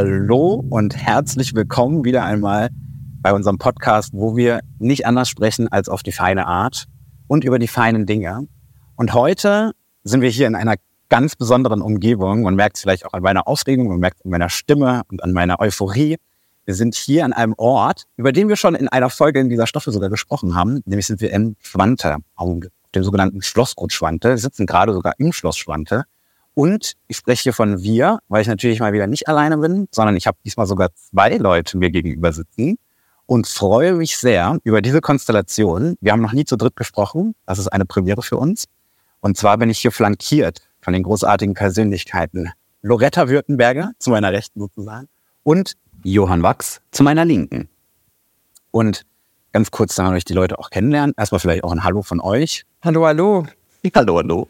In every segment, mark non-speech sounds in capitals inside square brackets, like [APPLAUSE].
Hallo und herzlich willkommen wieder einmal bei unserem Podcast, wo wir nicht anders sprechen als auf die feine Art und über die feinen Dinge. Und heute sind wir hier in einer ganz besonderen Umgebung. Man merkt es vielleicht auch an meiner Aufregung, man merkt es an meiner Stimme und an meiner Euphorie. Wir sind hier an einem Ort, über den wir schon in einer Folge in dieser Staffel sogar gesprochen haben. Nämlich sind wir in Schwante, auf dem sogenannten Schlossgut Schwante. Wir sitzen gerade sogar im Schloss Schwante. Und ich spreche hier von wir, weil ich natürlich mal wieder nicht alleine bin, sondern ich habe diesmal sogar zwei Leute mir gegenüber sitzen und freue mich sehr über diese Konstellation. Wir haben noch nie zu dritt gesprochen. Das ist eine Premiere für uns. Und zwar bin ich hier flankiert von den großartigen Persönlichkeiten Loretta Württemberger zu meiner Rechten sozusagen und Johann Wachs zu meiner Linken. Und ganz kurz, damit euch die Leute auch kennenlernen. Erstmal vielleicht auch ein Hallo von euch. Hallo, hallo. Hallo, hallo.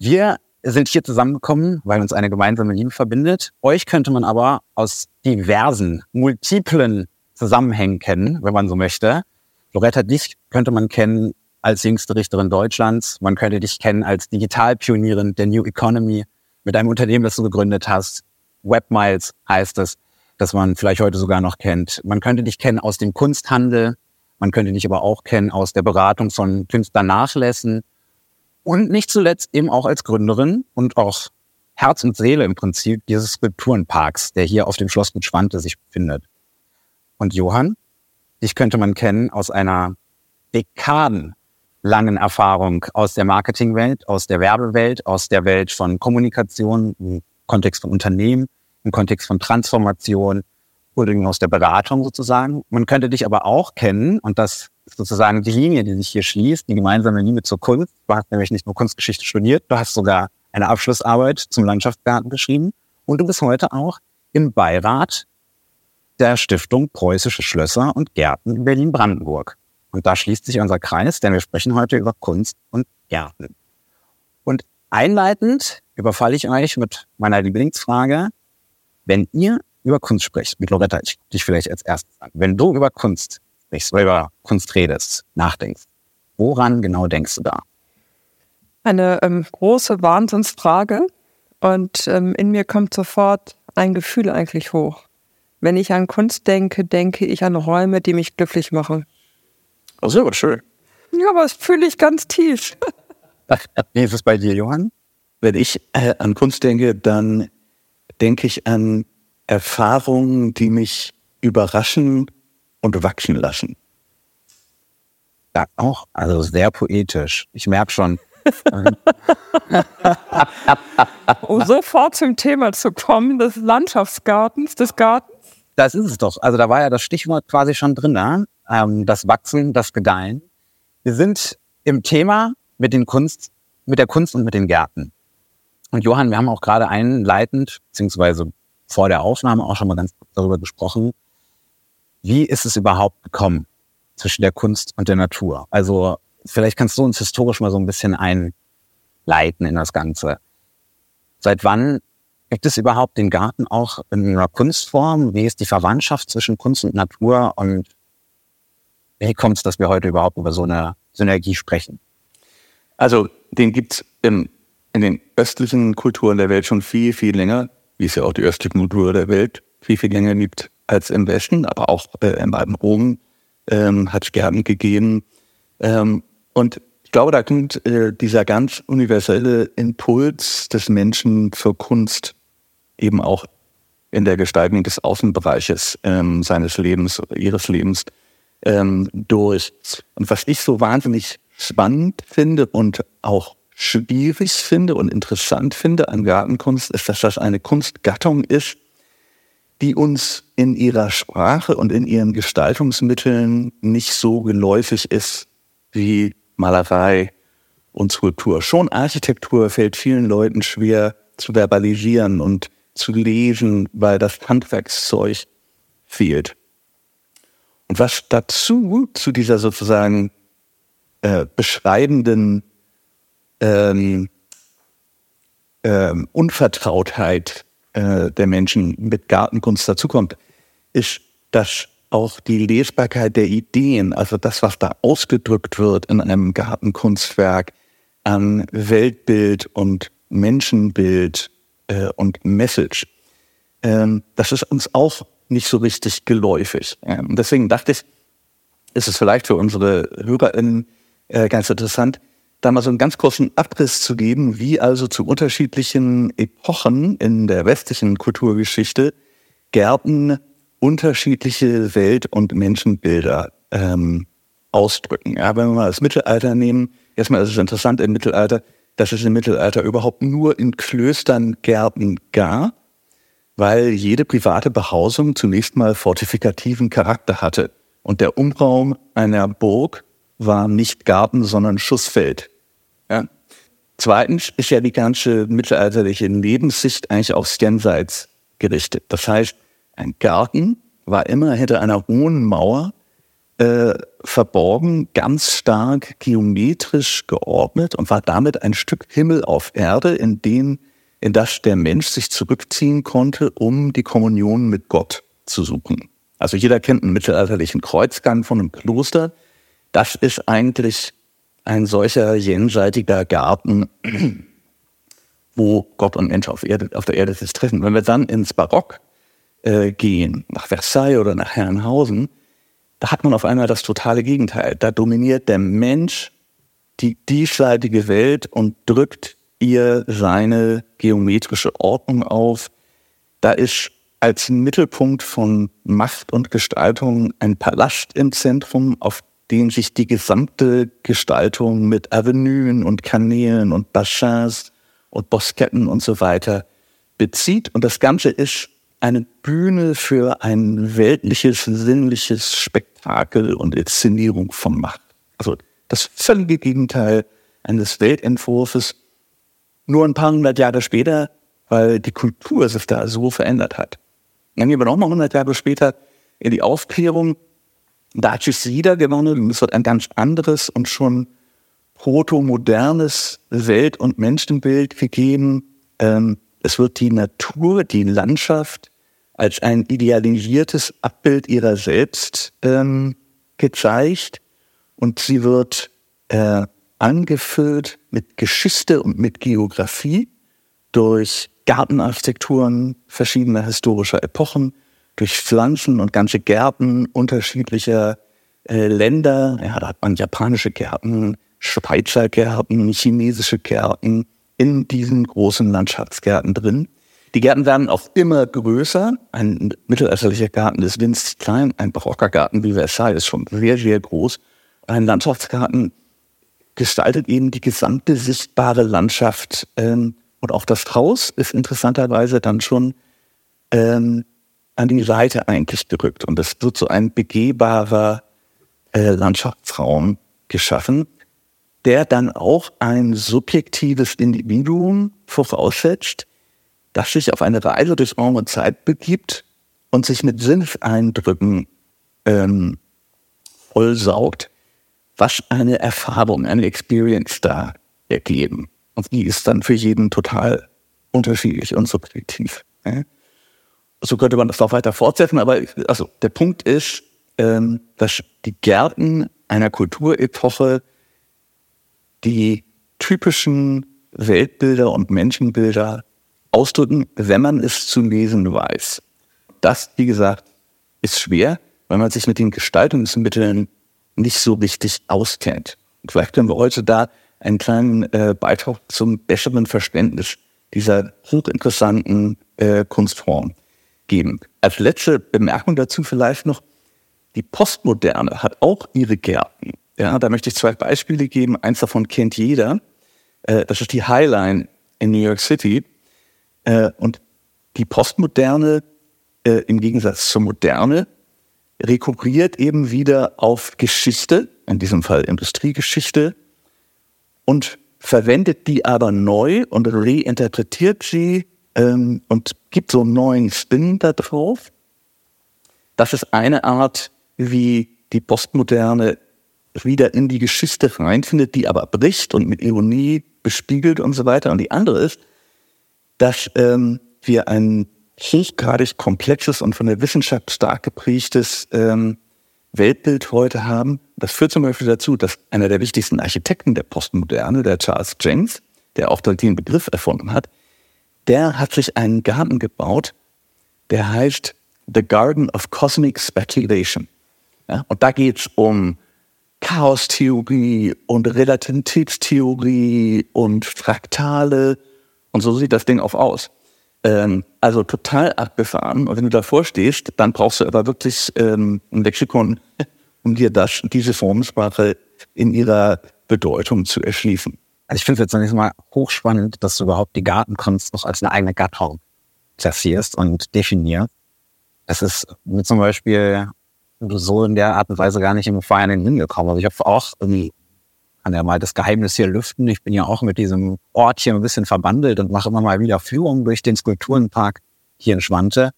Wir sind hier zusammengekommen, weil uns eine gemeinsame Liebe verbindet. Euch könnte man aber aus diversen, multiplen Zusammenhängen kennen, wenn man so möchte. Loretta, dich könnte man kennen als jüngste Richterin Deutschlands. Man könnte dich kennen als Digitalpionierin der New Economy mit einem Unternehmen, das du gegründet hast. Webmiles heißt es, das man vielleicht heute sogar noch kennt. Man könnte dich kennen aus dem Kunsthandel. Man könnte dich aber auch kennen aus der Beratung von Künstlernachlässen und nicht zuletzt eben auch als Gründerin und auch Herz und Seele im Prinzip dieses Skulpturenparks, der hier auf dem Schloss mit Schwante sich befindet. Und Johann, dich könnte man kennen aus einer dekadenlangen Erfahrung aus der Marketingwelt, aus der Werbewelt, aus der Welt von Kommunikation, im Kontext von Unternehmen, im Kontext von Transformation oder aus der Beratung sozusagen. Man könnte dich aber auch kennen, und das sozusagen die Linie, die sich hier schließt, die gemeinsame Linie zur Kunst. Du hast nämlich nicht nur Kunstgeschichte studiert, du hast sogar eine Abschlussarbeit zum Landschaftsgarten geschrieben und du bist heute auch im Beirat der Stiftung Preußische Schlösser und Gärten in Berlin-Brandenburg. Und da schließt sich unser Kreis, denn wir sprechen heute über Kunst und Gärten. Und einleitend überfalle ich euch mit meiner Lieblingsfrage. Wenn ihr über Kunst sprecht, mit Loretta, ich dich vielleicht als erstes an. Wenn du über Kunst über Kunst redest, nachdenkst, woran genau denkst du da? Eine ähm, große Wahnsinnsfrage und ähm, in mir kommt sofort ein Gefühl eigentlich hoch. Wenn ich an Kunst denke, denke ich an Räume, die mich glücklich machen. Oh, sehr schön. Ja, aber das fühle ich ganz tief. [LAUGHS] Wie ist es bei dir, Johann? Wenn ich äh, an Kunst denke, dann denke ich an Erfahrungen, die mich überraschen und wachsen lassen. Ja, auch, also sehr poetisch. Ich merke schon. [LAUGHS] um sofort zum Thema zu kommen, des Landschaftsgartens, des Gartens. Das ist es doch. Also da war ja das Stichwort quasi schon drin, ne? ähm, das Wachsen, das Gedeihen. Wir sind im Thema mit den Kunst, mit der Kunst und mit den Gärten. Und Johann, wir haben auch gerade einleitend, beziehungsweise vor der Aufnahme auch schon mal ganz darüber gesprochen, wie ist es überhaupt gekommen zwischen der Kunst und der Natur? Also vielleicht kannst du uns historisch mal so ein bisschen einleiten in das Ganze. Seit wann gibt es überhaupt den Garten auch in einer Kunstform? Wie ist die Verwandtschaft zwischen Kunst und Natur? Und wie kommt es, dass wir heute überhaupt über so eine Synergie sprechen? Also den gibt's im, in den östlichen Kulturen der Welt schon viel, viel länger, wie es ja auch die östliche Kultur der Welt viel, viel länger gibt als im Westen, aber auch äh, alten Rom ähm, hat es Gärten gegeben. Ähm, und ich glaube, da kommt äh, dieser ganz universelle Impuls des Menschen für Kunst eben auch in der Gestaltung des Außenbereiches ähm, seines Lebens oder ihres Lebens ähm, durch. Und was ich so wahnsinnig spannend finde und auch schwierig finde und interessant finde an Gartenkunst, ist, dass das eine Kunstgattung ist, die uns in ihrer Sprache und in ihren Gestaltungsmitteln nicht so geläufig ist wie Malerei und Skulptur. Schon Architektur fällt vielen Leuten schwer zu verbalisieren und zu lesen, weil das Handwerkszeug fehlt. Und was dazu, zu dieser sozusagen äh, beschreibenden ähm, ähm, Unvertrautheit äh, der Menschen mit Gartenkunst dazukommt, ist, dass auch die Lesbarkeit der Ideen, also das, was da ausgedrückt wird in einem Gartenkunstwerk an Weltbild und Menschenbild äh, und Message, ähm, das ist uns auch nicht so richtig geläufig. Und deswegen dachte ich, ist es vielleicht für unsere HörerInnen äh, ganz interessant, da mal so einen ganz kurzen Abriss zu geben, wie also zu unterschiedlichen Epochen in der westlichen Kulturgeschichte Gärten unterschiedliche Welt- und Menschenbilder ähm, ausdrücken. Ja, wenn wir mal das Mittelalter nehmen, erstmal ist es interessant im Mittelalter, dass es im Mittelalter überhaupt nur in Klöstern Gärten gab, weil jede private Behausung zunächst mal fortifikativen Charakter hatte. Und der Umraum einer Burg war nicht Garten, sondern Schussfeld. Ja. Zweitens ist ja die ganze mittelalterliche Lebenssicht eigentlich aufs Jenseits gerichtet. Das heißt, ein Garten war immer hinter einer hohen Mauer äh, verborgen, ganz stark geometrisch geordnet und war damit ein Stück Himmel auf Erde, in den in das der Mensch sich zurückziehen konnte, um die Kommunion mit Gott zu suchen. Also jeder kennt einen mittelalterlichen Kreuzgang von einem Kloster. Das ist eigentlich ein solcher jenseitiger Garten, [CLEARS THROAT] wo Gott und Mensch auf, Erde, auf der Erde sich treffen. Wenn wir dann ins Barock äh, gehen, nach Versailles oder nach Herrenhausen, da hat man auf einmal das totale Gegenteil. Da dominiert der Mensch die diesseitige Welt und drückt ihr seine geometrische Ordnung auf. Da ist als Mittelpunkt von Macht und Gestaltung ein Palast im Zentrum, auf den sich die gesamte Gestaltung mit Avenuen und Kanälen und Bassins und Bosketten und so weiter bezieht. Und das Ganze ist eine Bühne für ein weltliches, sinnliches Spektakel und Inszenierung von Macht. Also das völlige Gegenteil eines Weltentwurfs, nur ein paar hundert Jahre später, weil die Kultur sich da so verändert hat. Dann gehen wir nochmal hundert Jahre später in die Aufklärung. Da hat sich wieder gewonnen und es wird ein ganz anderes und schon protomodernes Welt- und Menschenbild gegeben. Ähm, es wird die Natur, die Landschaft als ein idealisiertes Abbild ihrer selbst ähm, gezeigt und sie wird äh, angefüllt mit Geschichte und mit Geografie durch Gartenarchitekturen verschiedener historischer Epochen, durch Pflanzen und ganze Gärten unterschiedlicher äh, Länder. Ja, da hat man japanische Gärten, Schweizer Gärten, chinesische Gärten, in diesen großen Landschaftsgärten drin. Die Gärten werden auch immer größer. Ein mittelalterlicher Garten ist winzig klein. Ein barocker Garten wie Versailles ist schon sehr, sehr groß. Ein Landschaftsgarten gestaltet eben die gesamte sichtbare Landschaft. Ähm, und auch das Haus ist interessanterweise dann schon ähm, an die Seite eigentlich gerückt. Und es wird so ein begehbarer äh, Landschaftsraum geschaffen der dann auch ein subjektives Individuum voraussetzt, das sich auf eine Reise durch Raum und Zeit begibt und sich mit Sinneseindrücken ähm, vollsaugt, was eine Erfahrung, eine Experience da ergeben. Und die ist dann für jeden total unterschiedlich und subjektiv. Ja? So könnte man das auch weiter fortsetzen, aber also der Punkt ist, ähm, dass die Gärten einer Kulturepoche die typischen Weltbilder und Menschenbilder ausdrücken, wenn man es zu lesen weiß. Das, wie gesagt, ist schwer, weil man sich mit den Gestaltungsmitteln nicht so richtig auskennt. Und vielleicht können wir heute da einen kleinen äh, Beitrag zum besseren Verständnis dieser hochinteressanten äh, Kunstform geben. Als letzte Bemerkung dazu vielleicht noch, die Postmoderne hat auch ihre Gärten. Ja, da möchte ich zwei Beispiele geben. Eins davon kennt jeder. Äh, das ist die Highline in New York City. Äh, und die Postmoderne äh, im Gegensatz zur Moderne rekurriert eben wieder auf Geschichte, in diesem Fall Industriegeschichte, und verwendet die aber neu und reinterpretiert sie ähm, und gibt so einen neuen Spin da drauf. Das ist eine Art, wie die Postmoderne wieder in die Geschichte reinfindet, die aber bricht und mit Ironie bespiegelt und so weiter. Und die andere ist, dass ähm, wir ein hochgradig komplexes und von der Wissenschaft stark geprägtes ähm, Weltbild heute haben. Das führt zum Beispiel dazu, dass einer der wichtigsten Architekten der Postmoderne, der Charles James, der auch den Begriff erfunden hat, der hat sich einen Garten gebaut, der heißt The Garden of Cosmic Speculation. Ja, und da geht es um Chaostheorie und Relativitätstheorie und Fraktale. Und so sieht das Ding auch aus. Ähm, also total abgefahren. Und wenn du davor stehst, dann brauchst du aber wirklich ähm, ein Lexikon, [LAUGHS] um dir das, diese Formensprache in ihrer Bedeutung zu erschließen. Also ich finde es jetzt zunächst mal hochspannend, dass du überhaupt die Gartenkunst noch als eine eigene Gattung klassierst und definierst. Das ist mir zum Beispiel so in der Art und Weise gar nicht im Verein hingekommen. Also ich habe auch irgendwie, kann ja mal das Geheimnis hier lüften. Ich bin ja auch mit diesem Ort hier ein bisschen verbandelt und mache immer mal wieder Führungen durch den Skulpturenpark hier in Schwante.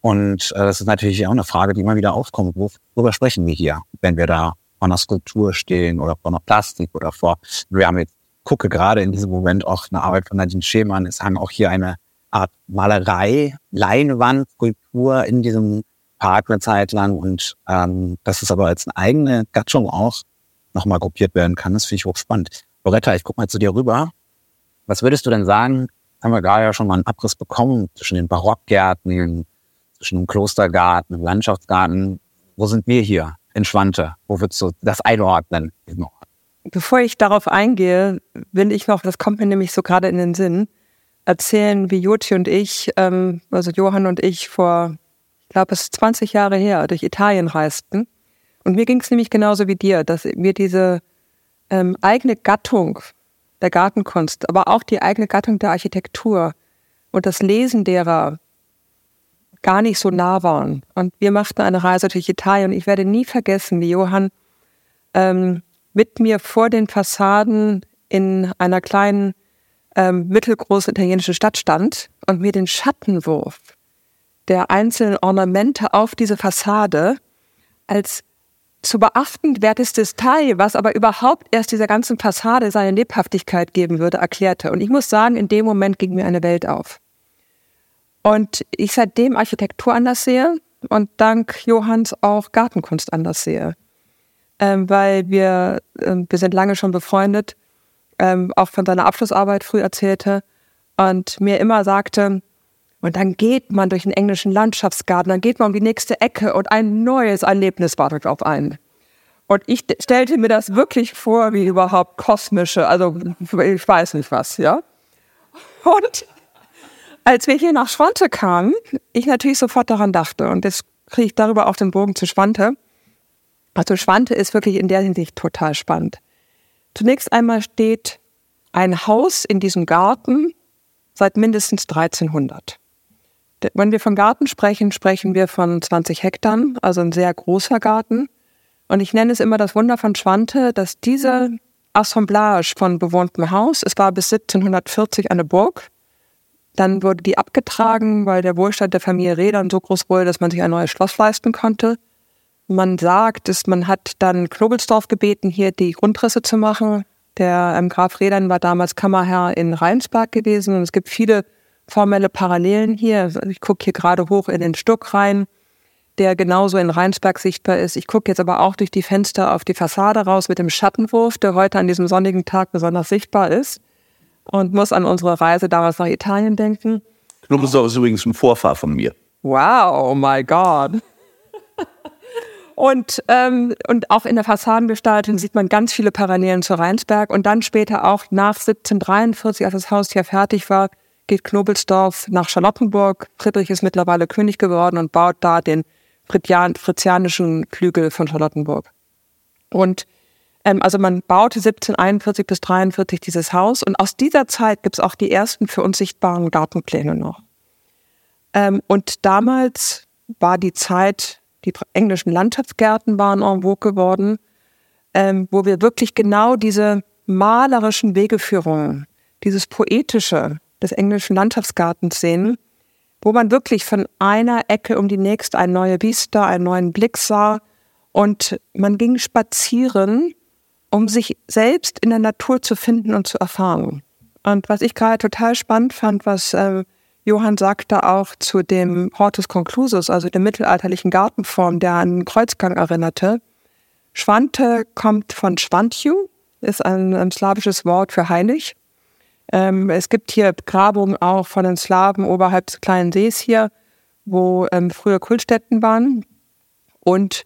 Und äh, das ist natürlich auch eine Frage, die immer wieder aufkommt. Worüber sprechen wir hier, wenn wir da vor einer Skulptur stehen oder vor einer Plastik oder vor, wir haben jetzt, gucke gerade in diesem Moment auch eine Arbeit von Nadine Schemann. Es hang auch hier eine Art Malerei, Leinwand, Skulptur in diesem Park eine Zeit lang und ähm, dass es aber als eine eigene Gattung auch nochmal gruppiert werden kann, das finde ich hochspannend. Loretta, ich guck mal zu dir rüber. Was würdest du denn sagen? Haben wir gerade ja schon mal einen Abriss bekommen zwischen den Barockgärten, zwischen dem Klostergarten, dem Landschaftsgarten. Wo sind wir hier in Schwante? Wo würdest du das einordnen? Bevor ich darauf eingehe, will ich noch, das kommt mir nämlich so gerade in den Sinn, erzählen, wie Joti und ich, ähm, also Johann und ich vor ich glaube, es ist 20 Jahre her, durch Italien reisten. Und mir ging es nämlich genauso wie dir, dass mir diese ähm, eigene Gattung der Gartenkunst, aber auch die eigene Gattung der Architektur und das Lesen derer gar nicht so nah waren. Und wir machten eine Reise durch Italien und ich werde nie vergessen, wie Johann ähm, mit mir vor den Fassaden in einer kleinen ähm, mittelgroßen italienischen Stadt stand und mir den Schattenwurf der einzelnen Ornamente auf diese Fassade als zu beachtenswertestes Teil, was aber überhaupt erst dieser ganzen Fassade seine Lebhaftigkeit geben würde, erklärte. Und ich muss sagen, in dem Moment ging mir eine Welt auf. Und ich seitdem Architektur anders sehe und dank Johanns auch Gartenkunst anders sehe. Ähm, weil wir, ähm, wir sind lange schon befreundet, ähm, auch von seiner Abschlussarbeit früh erzählte und mir immer sagte, und dann geht man durch den englischen Landschaftsgarten, dann geht man um die nächste Ecke und ein neues Erlebnis wartet auf einen. Und ich stellte mir das wirklich vor, wie überhaupt kosmische, also ich weiß nicht was, ja. Und als wir hier nach Schwante kamen, ich natürlich sofort daran dachte, und jetzt kriege ich darüber auch den Bogen zu Schwante. Also Schwante ist wirklich in der Hinsicht total spannend. Zunächst einmal steht ein Haus in diesem Garten seit mindestens 1300. Wenn wir von Garten sprechen, sprechen wir von 20 Hektar, also ein sehr großer Garten. Und ich nenne es immer das Wunder von Schwante, dass diese Assemblage von bewohntem Haus, es war bis 1740 eine Burg, dann wurde die abgetragen, weil der Wohlstand der Familie Rädern so groß wurde, dass man sich ein neues Schloss leisten konnte. Man sagt, dass man hat dann Knobelsdorf gebeten, hier die Grundrisse zu machen. Der ähm, Graf Rädern war damals Kammerherr in Rheinsberg gewesen und es gibt viele formelle Parallelen hier. Ich gucke hier gerade hoch in den Stuck rein, der genauso in Rheinsberg sichtbar ist. Ich gucke jetzt aber auch durch die Fenster auf die Fassade raus mit dem Schattenwurf, der heute an diesem sonnigen Tag besonders sichtbar ist und muss an unsere Reise damals nach Italien denken. Knobelsdorf ist übrigens ein Vorfahr von mir. Wow, oh my God. [LAUGHS] Und, ähm, und auch in der Fassadengestaltung sieht man ganz viele Parallelen zu Rheinsberg. Und dann später auch nach 1743, als das Haus hier fertig war, geht Knobelsdorf nach Charlottenburg. Friedrich ist mittlerweile König geworden und baut da den fritzianischen Flügel von Charlottenburg. Und ähm, also man baute 1741 bis 43 dieses Haus und aus dieser Zeit gibt es auch die ersten für uns sichtbaren Gartenpläne noch. Ähm, und damals war die Zeit, die englischen Landschaftsgärten waren en vogue geworden, ähm, wo wir wirklich genau diese malerischen Wegeführungen, dieses poetische, des englischen Landschaftsgartens sehen, wo man wirklich von einer Ecke um die nächste eine neue Vista, einen neuen Blick sah und man ging spazieren, um sich selbst in der Natur zu finden und zu erfahren. Und was ich gerade total spannend fand, was äh, Johann sagte auch zu dem Hortus Conclusus, also der mittelalterlichen Gartenform, der an Kreuzgang erinnerte. Schwante kommt von Schwantju, ist ein, ein slawisches Wort für heilig. Ähm, es gibt hier Grabungen auch von den Slawen oberhalb des kleinen Sees hier, wo ähm, früher Kultstätten waren. Und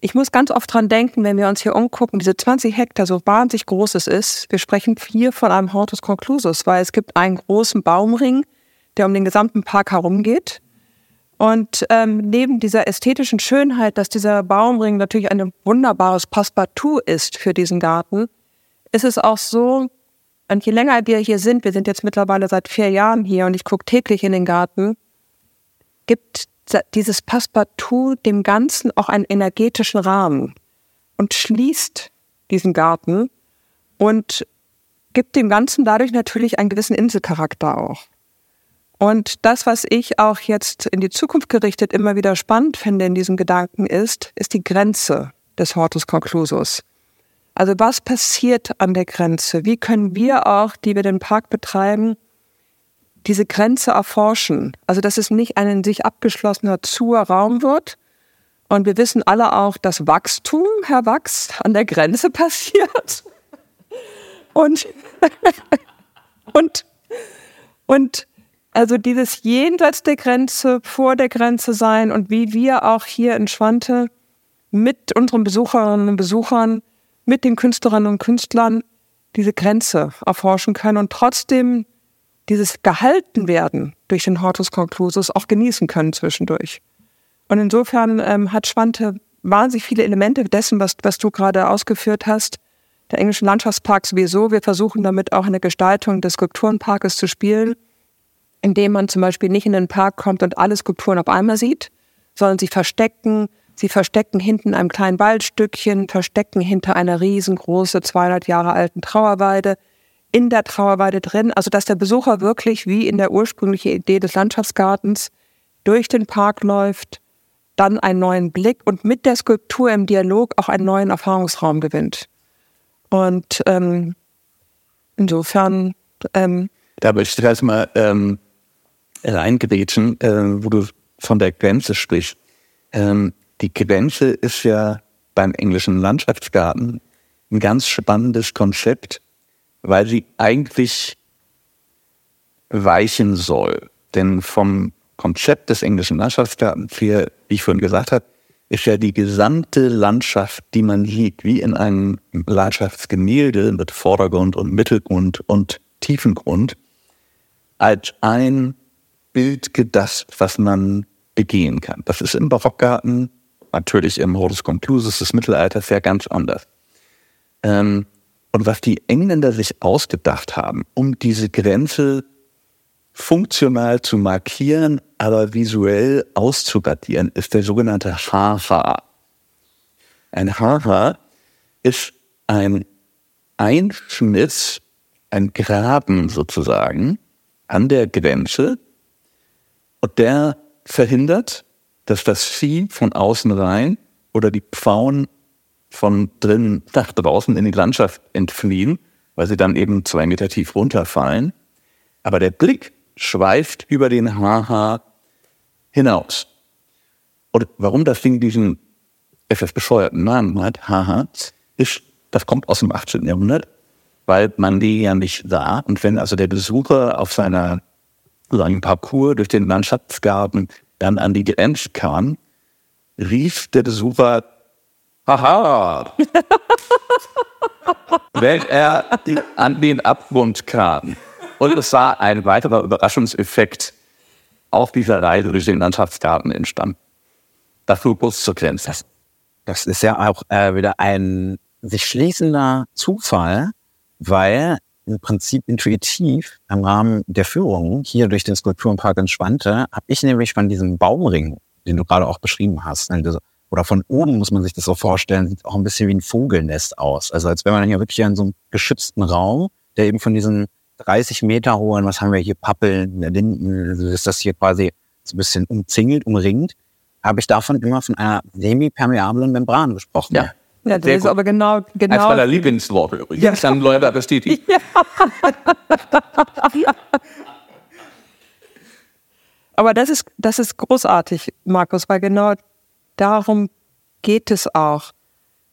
ich muss ganz oft dran denken, wenn wir uns hier umgucken, diese 20 Hektar, so wahnsinnig groß es ist. Wir sprechen hier von einem Hortus conclusus, weil es gibt einen großen Baumring, der um den gesamten Park herumgeht. Und ähm, neben dieser ästhetischen Schönheit, dass dieser Baumring natürlich ein wunderbares Passepartout ist für diesen Garten, ist es auch so, und je länger wir hier sind, wir sind jetzt mittlerweile seit vier Jahren hier und ich gucke täglich in den Garten, gibt dieses Passepartout dem Ganzen auch einen energetischen Rahmen und schließt diesen Garten und gibt dem Ganzen dadurch natürlich einen gewissen Inselcharakter auch. Und das, was ich auch jetzt in die Zukunft gerichtet immer wieder spannend finde in diesem Gedanken ist, ist die Grenze des Hortus conclusus. Also was passiert an der Grenze? Wie können wir auch, die wir den Park betreiben, diese Grenze erforschen? Also dass es nicht ein in sich abgeschlossener Raum wird. Und wir wissen alle auch, dass Wachstum, Herr Wachs, an der Grenze [LAUGHS] passiert. Und, [LAUGHS] und, und also dieses jenseits der Grenze, vor der Grenze sein und wie wir auch hier in Schwante mit unseren Besucherinnen und Besuchern mit den Künstlerinnen und Künstlern diese Grenze erforschen können und trotzdem dieses Gehaltenwerden durch den Hortus Conclusus auch genießen können zwischendurch. Und insofern ähm, hat Schwante wahnsinnig viele Elemente dessen, was, was du gerade ausgeführt hast. Der englische Landschaftspark sowieso. Wir versuchen damit auch eine Gestaltung des Skulpturenparkes zu spielen, indem man zum Beispiel nicht in den Park kommt und alle Skulpturen auf einmal sieht, sondern sie verstecken, Sie verstecken hinten einem kleinen Waldstückchen, verstecken hinter einer riesengroßen, 200 Jahre alten Trauerweide, in der Trauerweide drin, also dass der Besucher wirklich wie in der ursprünglichen Idee des Landschaftsgartens durch den Park läuft, dann einen neuen Blick und mit der Skulptur im Dialog auch einen neuen Erfahrungsraum gewinnt. Und ähm, insofern. Ähm, da möchte ich erstmal ähm, reingrätschen, äh, wo du von der Grenze sprichst. Ähm, die Grenze ist ja beim englischen Landschaftsgarten ein ganz spannendes Konzept, weil sie eigentlich weichen soll. Denn vom Konzept des englischen Landschaftsgartens hier, wie ich vorhin gesagt habe, ist ja die gesamte Landschaft, die man sieht, wie in einem Landschaftsgemälde mit Vordergrund und Mittelgrund und Tiefengrund, als ein Bild gedacht, was man begehen kann. Das ist im Barockgarten natürlich im Hortus Conclusus des Mittelalters ja ganz anders. Ähm, und was die Engländer sich ausgedacht haben, um diese Grenze funktional zu markieren, aber visuell auszuradieren, ist der sogenannte Haha. Ein Haha ist ein Einschnitt, ein Graben sozusagen an der Grenze und der verhindert, dass das Vieh von außen rein oder die Pfauen von drinnen nach draußen in die Landschaft entfliehen, weil sie dann eben zwei Meter tief runterfallen. Aber der Blick schweift über den Haha hinaus. Und warum das Ding diesen etwas bescheuerten Namen hat, Haha, ist, das kommt aus dem 18. Jahrhundert, weil man die ja nicht sah. Und wenn also der Besucher auf seiner seinem Parcours durch den Landschaftsgarten dann an die Grenze kam, rief der Besucher, haha, [LAUGHS] wenn er an den Abgrund kam. Und es war ein weiterer Überraschungseffekt auf dieser Reise durch den Landschaftsgarten entstanden. Das nur kurz zur Grenze. Das, das ist ja auch äh, wieder ein sich schließender Zufall, weil im Prinzip intuitiv im Rahmen der Führung hier durch den Skulpturenpark Schwante habe ich nämlich von diesem Baumring, den du gerade auch beschrieben hast, ne, oder von oben muss man sich das so vorstellen, sieht auch ein bisschen wie ein Vogelnest aus. Also als wenn man hier wirklich in so einem geschützten Raum, der eben von diesen 30 Meter hohen, was haben wir hier, Pappeln, Linden, also ist das hier quasi so ein bisschen umzingelt, umringt, habe ich davon immer von einer semi-permeablen Membran gesprochen. Ja. Ja, das Sehr ist gut. aber genau, genau. Eines meiner Lieblingsworte übrigens. Ja. Dann Leute bestätigt. [LAUGHS] Ja. [LAUGHS] aber das ist, das ist großartig, Markus, weil genau darum geht es auch.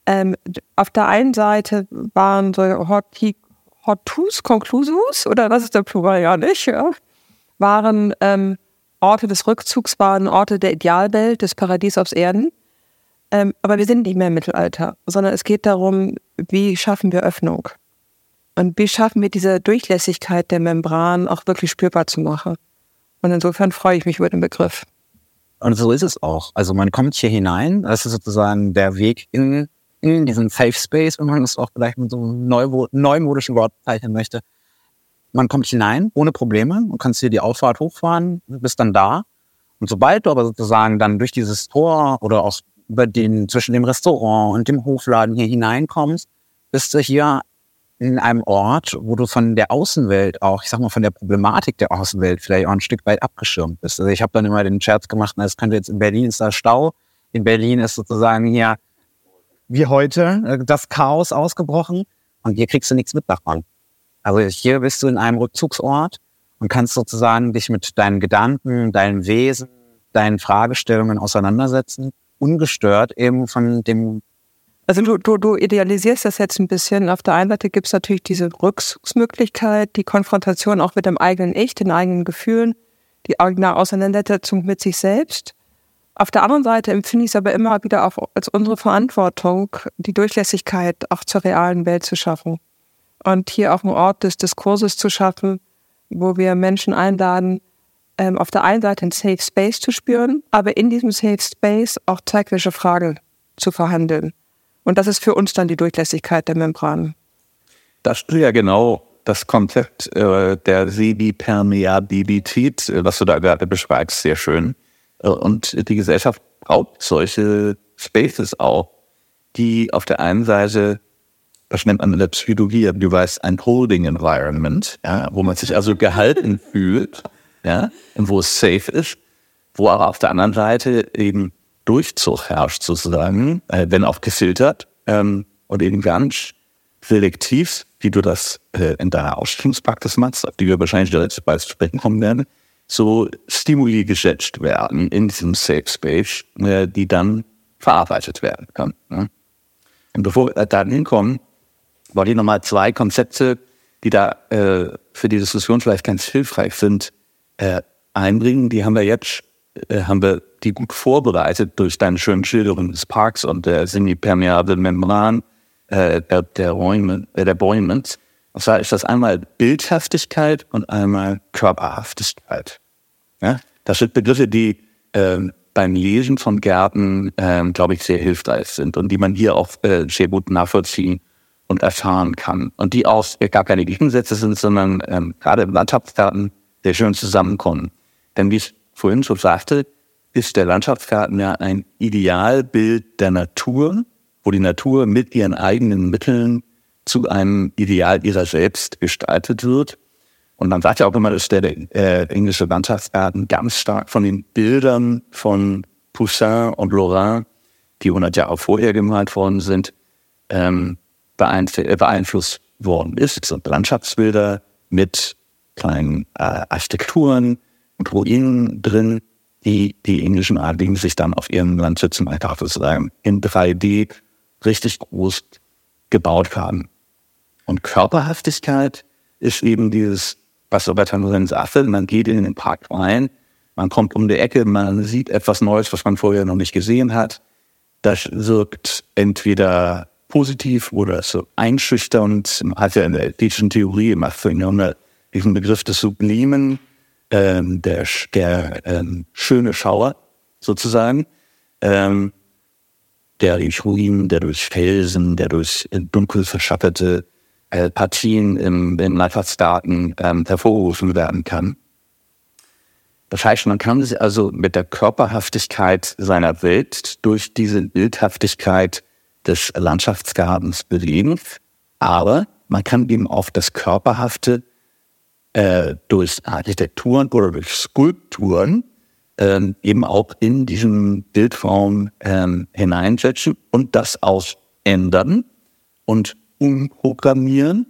Ähm, auf der einen Seite waren so Horti, Hortus conclusus, oder was ist der Plural ja nicht, ja, waren ähm, Orte des Rückzugs waren Orte der Idealwelt, des Paradies aufs Erden. Ähm, aber wir sind nicht mehr im Mittelalter, sondern es geht darum, wie schaffen wir Öffnung? Und wie schaffen wir diese Durchlässigkeit der Membran auch wirklich spürbar zu machen? Und insofern freue ich mich über den Begriff. Und so ist es auch. Also man kommt hier hinein, das ist sozusagen der Weg in, in diesen Safe Space, wenn man es auch vielleicht mit so einem neumodischen Wort bezeichnen möchte. Man kommt hinein ohne Probleme und kannst hier die Auffahrt hochfahren, bist dann da. Und sobald du aber sozusagen dann durch dieses Tor oder auch über den, zwischen dem Restaurant und dem Hofladen hier hineinkommst, bist du hier in einem Ort, wo du von der Außenwelt auch, ich sag mal, von der Problematik der Außenwelt vielleicht auch ein Stück weit abgeschirmt bist. Also ich habe dann immer den Scherz gemacht, na, es könnte jetzt in Berlin ist da Stau, in Berlin ist sozusagen hier wie heute äh, das Chaos ausgebrochen und hier kriegst du nichts mit davon. Also hier bist du in einem Rückzugsort und kannst sozusagen dich mit deinen Gedanken, deinem Wesen, deinen Fragestellungen auseinandersetzen, ungestört eben von dem also du, du, du idealisierst das jetzt ein bisschen. Auf der einen Seite gibt es natürlich diese Rückzugsmöglichkeit, die Konfrontation auch mit dem eigenen Ich, den eigenen Gefühlen, die eigene Auseinandersetzung mit sich selbst. Auf der anderen Seite empfinde ich es aber immer wieder auch als unsere Verantwortung, die Durchlässigkeit auch zur realen Welt zu schaffen. Und hier auch einen Ort des Diskurses zu schaffen, wo wir Menschen einladen, ähm, auf der einen Seite einen Safe Space zu spüren, aber in diesem Safe Space auch zeitliche Fragen zu verhandeln. Und das ist für uns dann die Durchlässigkeit der Membran. Das ist ja genau das Konzept äh, der Semipermeabilität, äh, was du da gerade beschreibst, sehr schön. Äh, und die Gesellschaft braucht solche Spaces auch, die auf der einen Seite, das nennt man in der Psychologie, du weißt, ein Holding Environment, ja, wo man sich also gehalten fühlt, ja, wo es safe ist, wo aber auf der anderen Seite eben Durchzug herrscht sozusagen, äh, wenn auch gefiltert ähm, und eben ganz selektiv, wie du das äh, in deiner Ausstellungspraxis machst, auf die wir wahrscheinlich jetzt bald zu sprechen kommen werden, so Stimuli gesetzt werden in diesem Safe Space, äh, die dann verarbeitet werden können. Ne? Und bevor wir da hinkommen, wollte ich nochmal zwei Konzepte, die da äh, für die Diskussion vielleicht ganz hilfreich sind, äh, einbringen. Die haben wir jetzt äh, haben wir die gut vorbereitet durch deine schönen Schilderungen des Parks und der semipermeablen Membran äh, der, der Räume, äh, der Bäume. Und zwar ist das einmal Bildhaftigkeit und einmal Körperhaftigkeit. Ja? Das sind Begriffe, die äh, beim Lesen von Gärten, äh, glaube ich, sehr hilfreich sind und die man hier auch äh, sehr gut nachvollziehen und erfahren kann. Und die auch gar keine Gegensätze sind, sondern ähm, gerade im Landschaftsgarten sehr schön zusammenkommen. Denn wie es vorhin schon sagte, ist der Landschaftsgarten ja ein Idealbild der Natur, wo die Natur mit ihren eigenen Mitteln zu einem Ideal ihrer selbst gestaltet wird. Und man sagt ja auch immer, dass der äh, englische Landschaftsgarten ganz stark von den Bildern von Poussin und Lorrain, die 100 Jahre vorher gemalt worden sind, ähm, beeinflusst worden ist. Das sind Landschaftsbilder mit kleinen äh, Architekturen, und Ruinen drin, die die englischen Adligen sich dann auf ihren Landschaften einfach sozusagen in 3D richtig groß gebaut haben. Und Körperhaftigkeit ist eben dieses, was Robert Hansen sagte, man geht in den Park rein, man kommt um die Ecke, man sieht etwas Neues, was man vorher noch nicht gesehen hat. Das wirkt entweder positiv oder so einschüchternd. Man hat ja in der ethischen Theorie im 18. Jahrhundert diesen Begriff des Sublimen, ähm, der, der ähm, schöne Schauer sozusagen, ähm, der durch Ruinen, der durch Felsen, der durch dunkel verschattete äh, Partien im, im Landschaftsdaten ähm, hervorgerufen werden kann. Das heißt, man kann sich also mit der Körperhaftigkeit seiner Welt durch diese Bildhaftigkeit des Landschaftsgartens bewegen, aber man kann eben auch das Körperhafte äh, durch Architekturen oder durch Skulpturen ähm, eben auch in diesen Bildraum ähm, hineinsetzen und das auch ändern und umprogrammieren.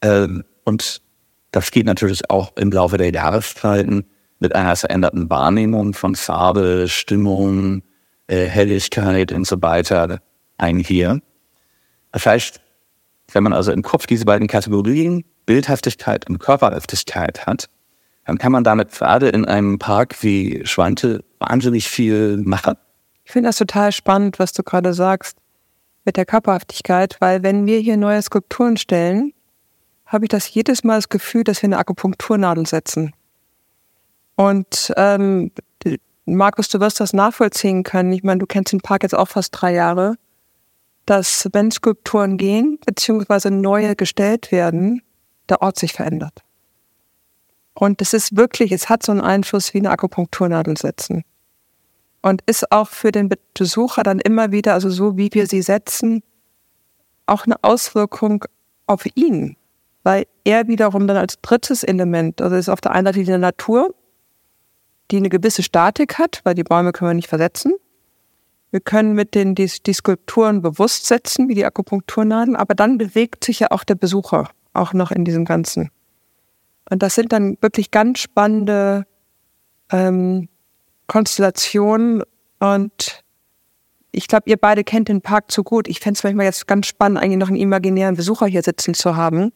Ähm, und das geht natürlich auch im Laufe der Jahreszeiten mit einer veränderten Wahrnehmung von Farbe, Stimmung, äh, Helligkeit und so weiter einher. Das heißt, wenn man also im Kopf diese beiden Kategorien Bildhaftigkeit und Körperhaftigkeit hat, dann kann man damit gerade in einem Park wie Schwante wahnsinnig viel machen. Ich finde das total spannend, was du gerade sagst mit der Körperhaftigkeit, weil wenn wir hier neue Skulpturen stellen, habe ich das jedes Mal das Gefühl, dass wir eine Akupunkturnadel setzen. Und ähm, Markus, du wirst das nachvollziehen können. Ich meine, du kennst den Park jetzt auch fast drei Jahre, dass wenn Skulpturen gehen, beziehungsweise neue gestellt werden, der Ort sich verändert. Und es ist wirklich, es hat so einen Einfluss wie eine Akupunkturnadel setzen. Und ist auch für den Besucher dann immer wieder, also so wie wir sie setzen, auch eine Auswirkung auf ihn. Weil er wiederum dann als drittes Element, also ist auf der einen Seite die Natur, die eine gewisse Statik hat, weil die Bäume können wir nicht versetzen. Wir können mit den die, die Skulpturen bewusst setzen, wie die Akupunkturnadeln, aber dann bewegt sich ja auch der Besucher auch noch in diesem Ganzen. Und das sind dann wirklich ganz spannende ähm, Konstellationen und ich glaube, ihr beide kennt den Park zu gut. Ich fände es manchmal jetzt ganz spannend, eigentlich noch einen imaginären Besucher hier sitzen zu haben,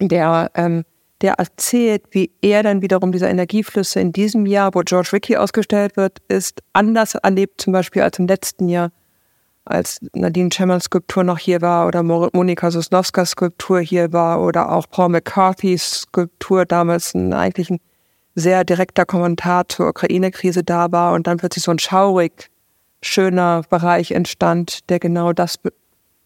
der ähm, der erzählt, wie er dann wiederum diese Energieflüsse in diesem Jahr, wo George Rickey ausgestellt wird, ist anders erlebt zum Beispiel als im letzten Jahr, als Nadine Chemmels Skulptur noch hier war oder Monika Sosnowskas Skulptur hier war oder auch Paul McCarthy's Skulptur damals ein, eigentlich ein sehr direkter Kommentar zur Ukraine-Krise da war und dann plötzlich so ein schaurig schöner Bereich entstand, der genau das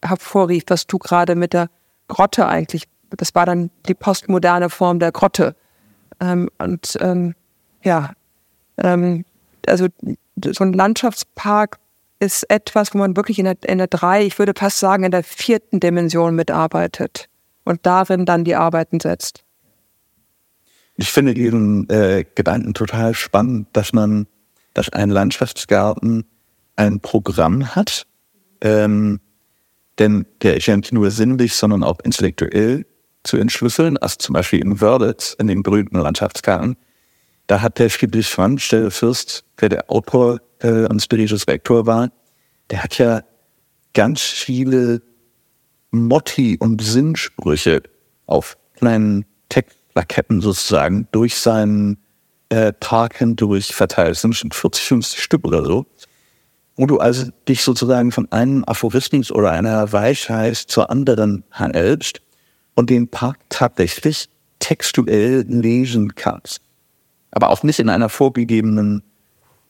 hervorrief, was du gerade mit der Grotte eigentlich das war dann die postmoderne Form der Grotte. Ähm, und ähm, ja, ähm, also so ein Landschaftspark ist etwas, wo man wirklich in der, in der drei, ich würde fast sagen, in der vierten Dimension mitarbeitet und darin dann die Arbeiten setzt. Ich finde Ihren äh, Gedanken total spannend, dass man, dass ein Landschaftsgarten ein Programm hat, ähm, denn der ist ja nicht nur sinnlich, sondern auch intellektuell zu entschlüsseln, als zum Beispiel in Wörlitz, in den berühmten Landschaftskarten. Da hat der Friedrich Franz, der Fürst, der der Autor äh, und spiritus Rektor war, der hat ja ganz viele Motti und Sinnsprüche auf kleinen Textplaketten sozusagen durch seinen äh, Tag hindurch verteilt. Das sind schon 40, 50 Stück oder so. Wo du also dich sozusagen von einem Aphorismus oder einer Weisheit zur anderen handelst und den Park tatsächlich textuell lesen kannst. Aber auch nicht in einer vorgegebenen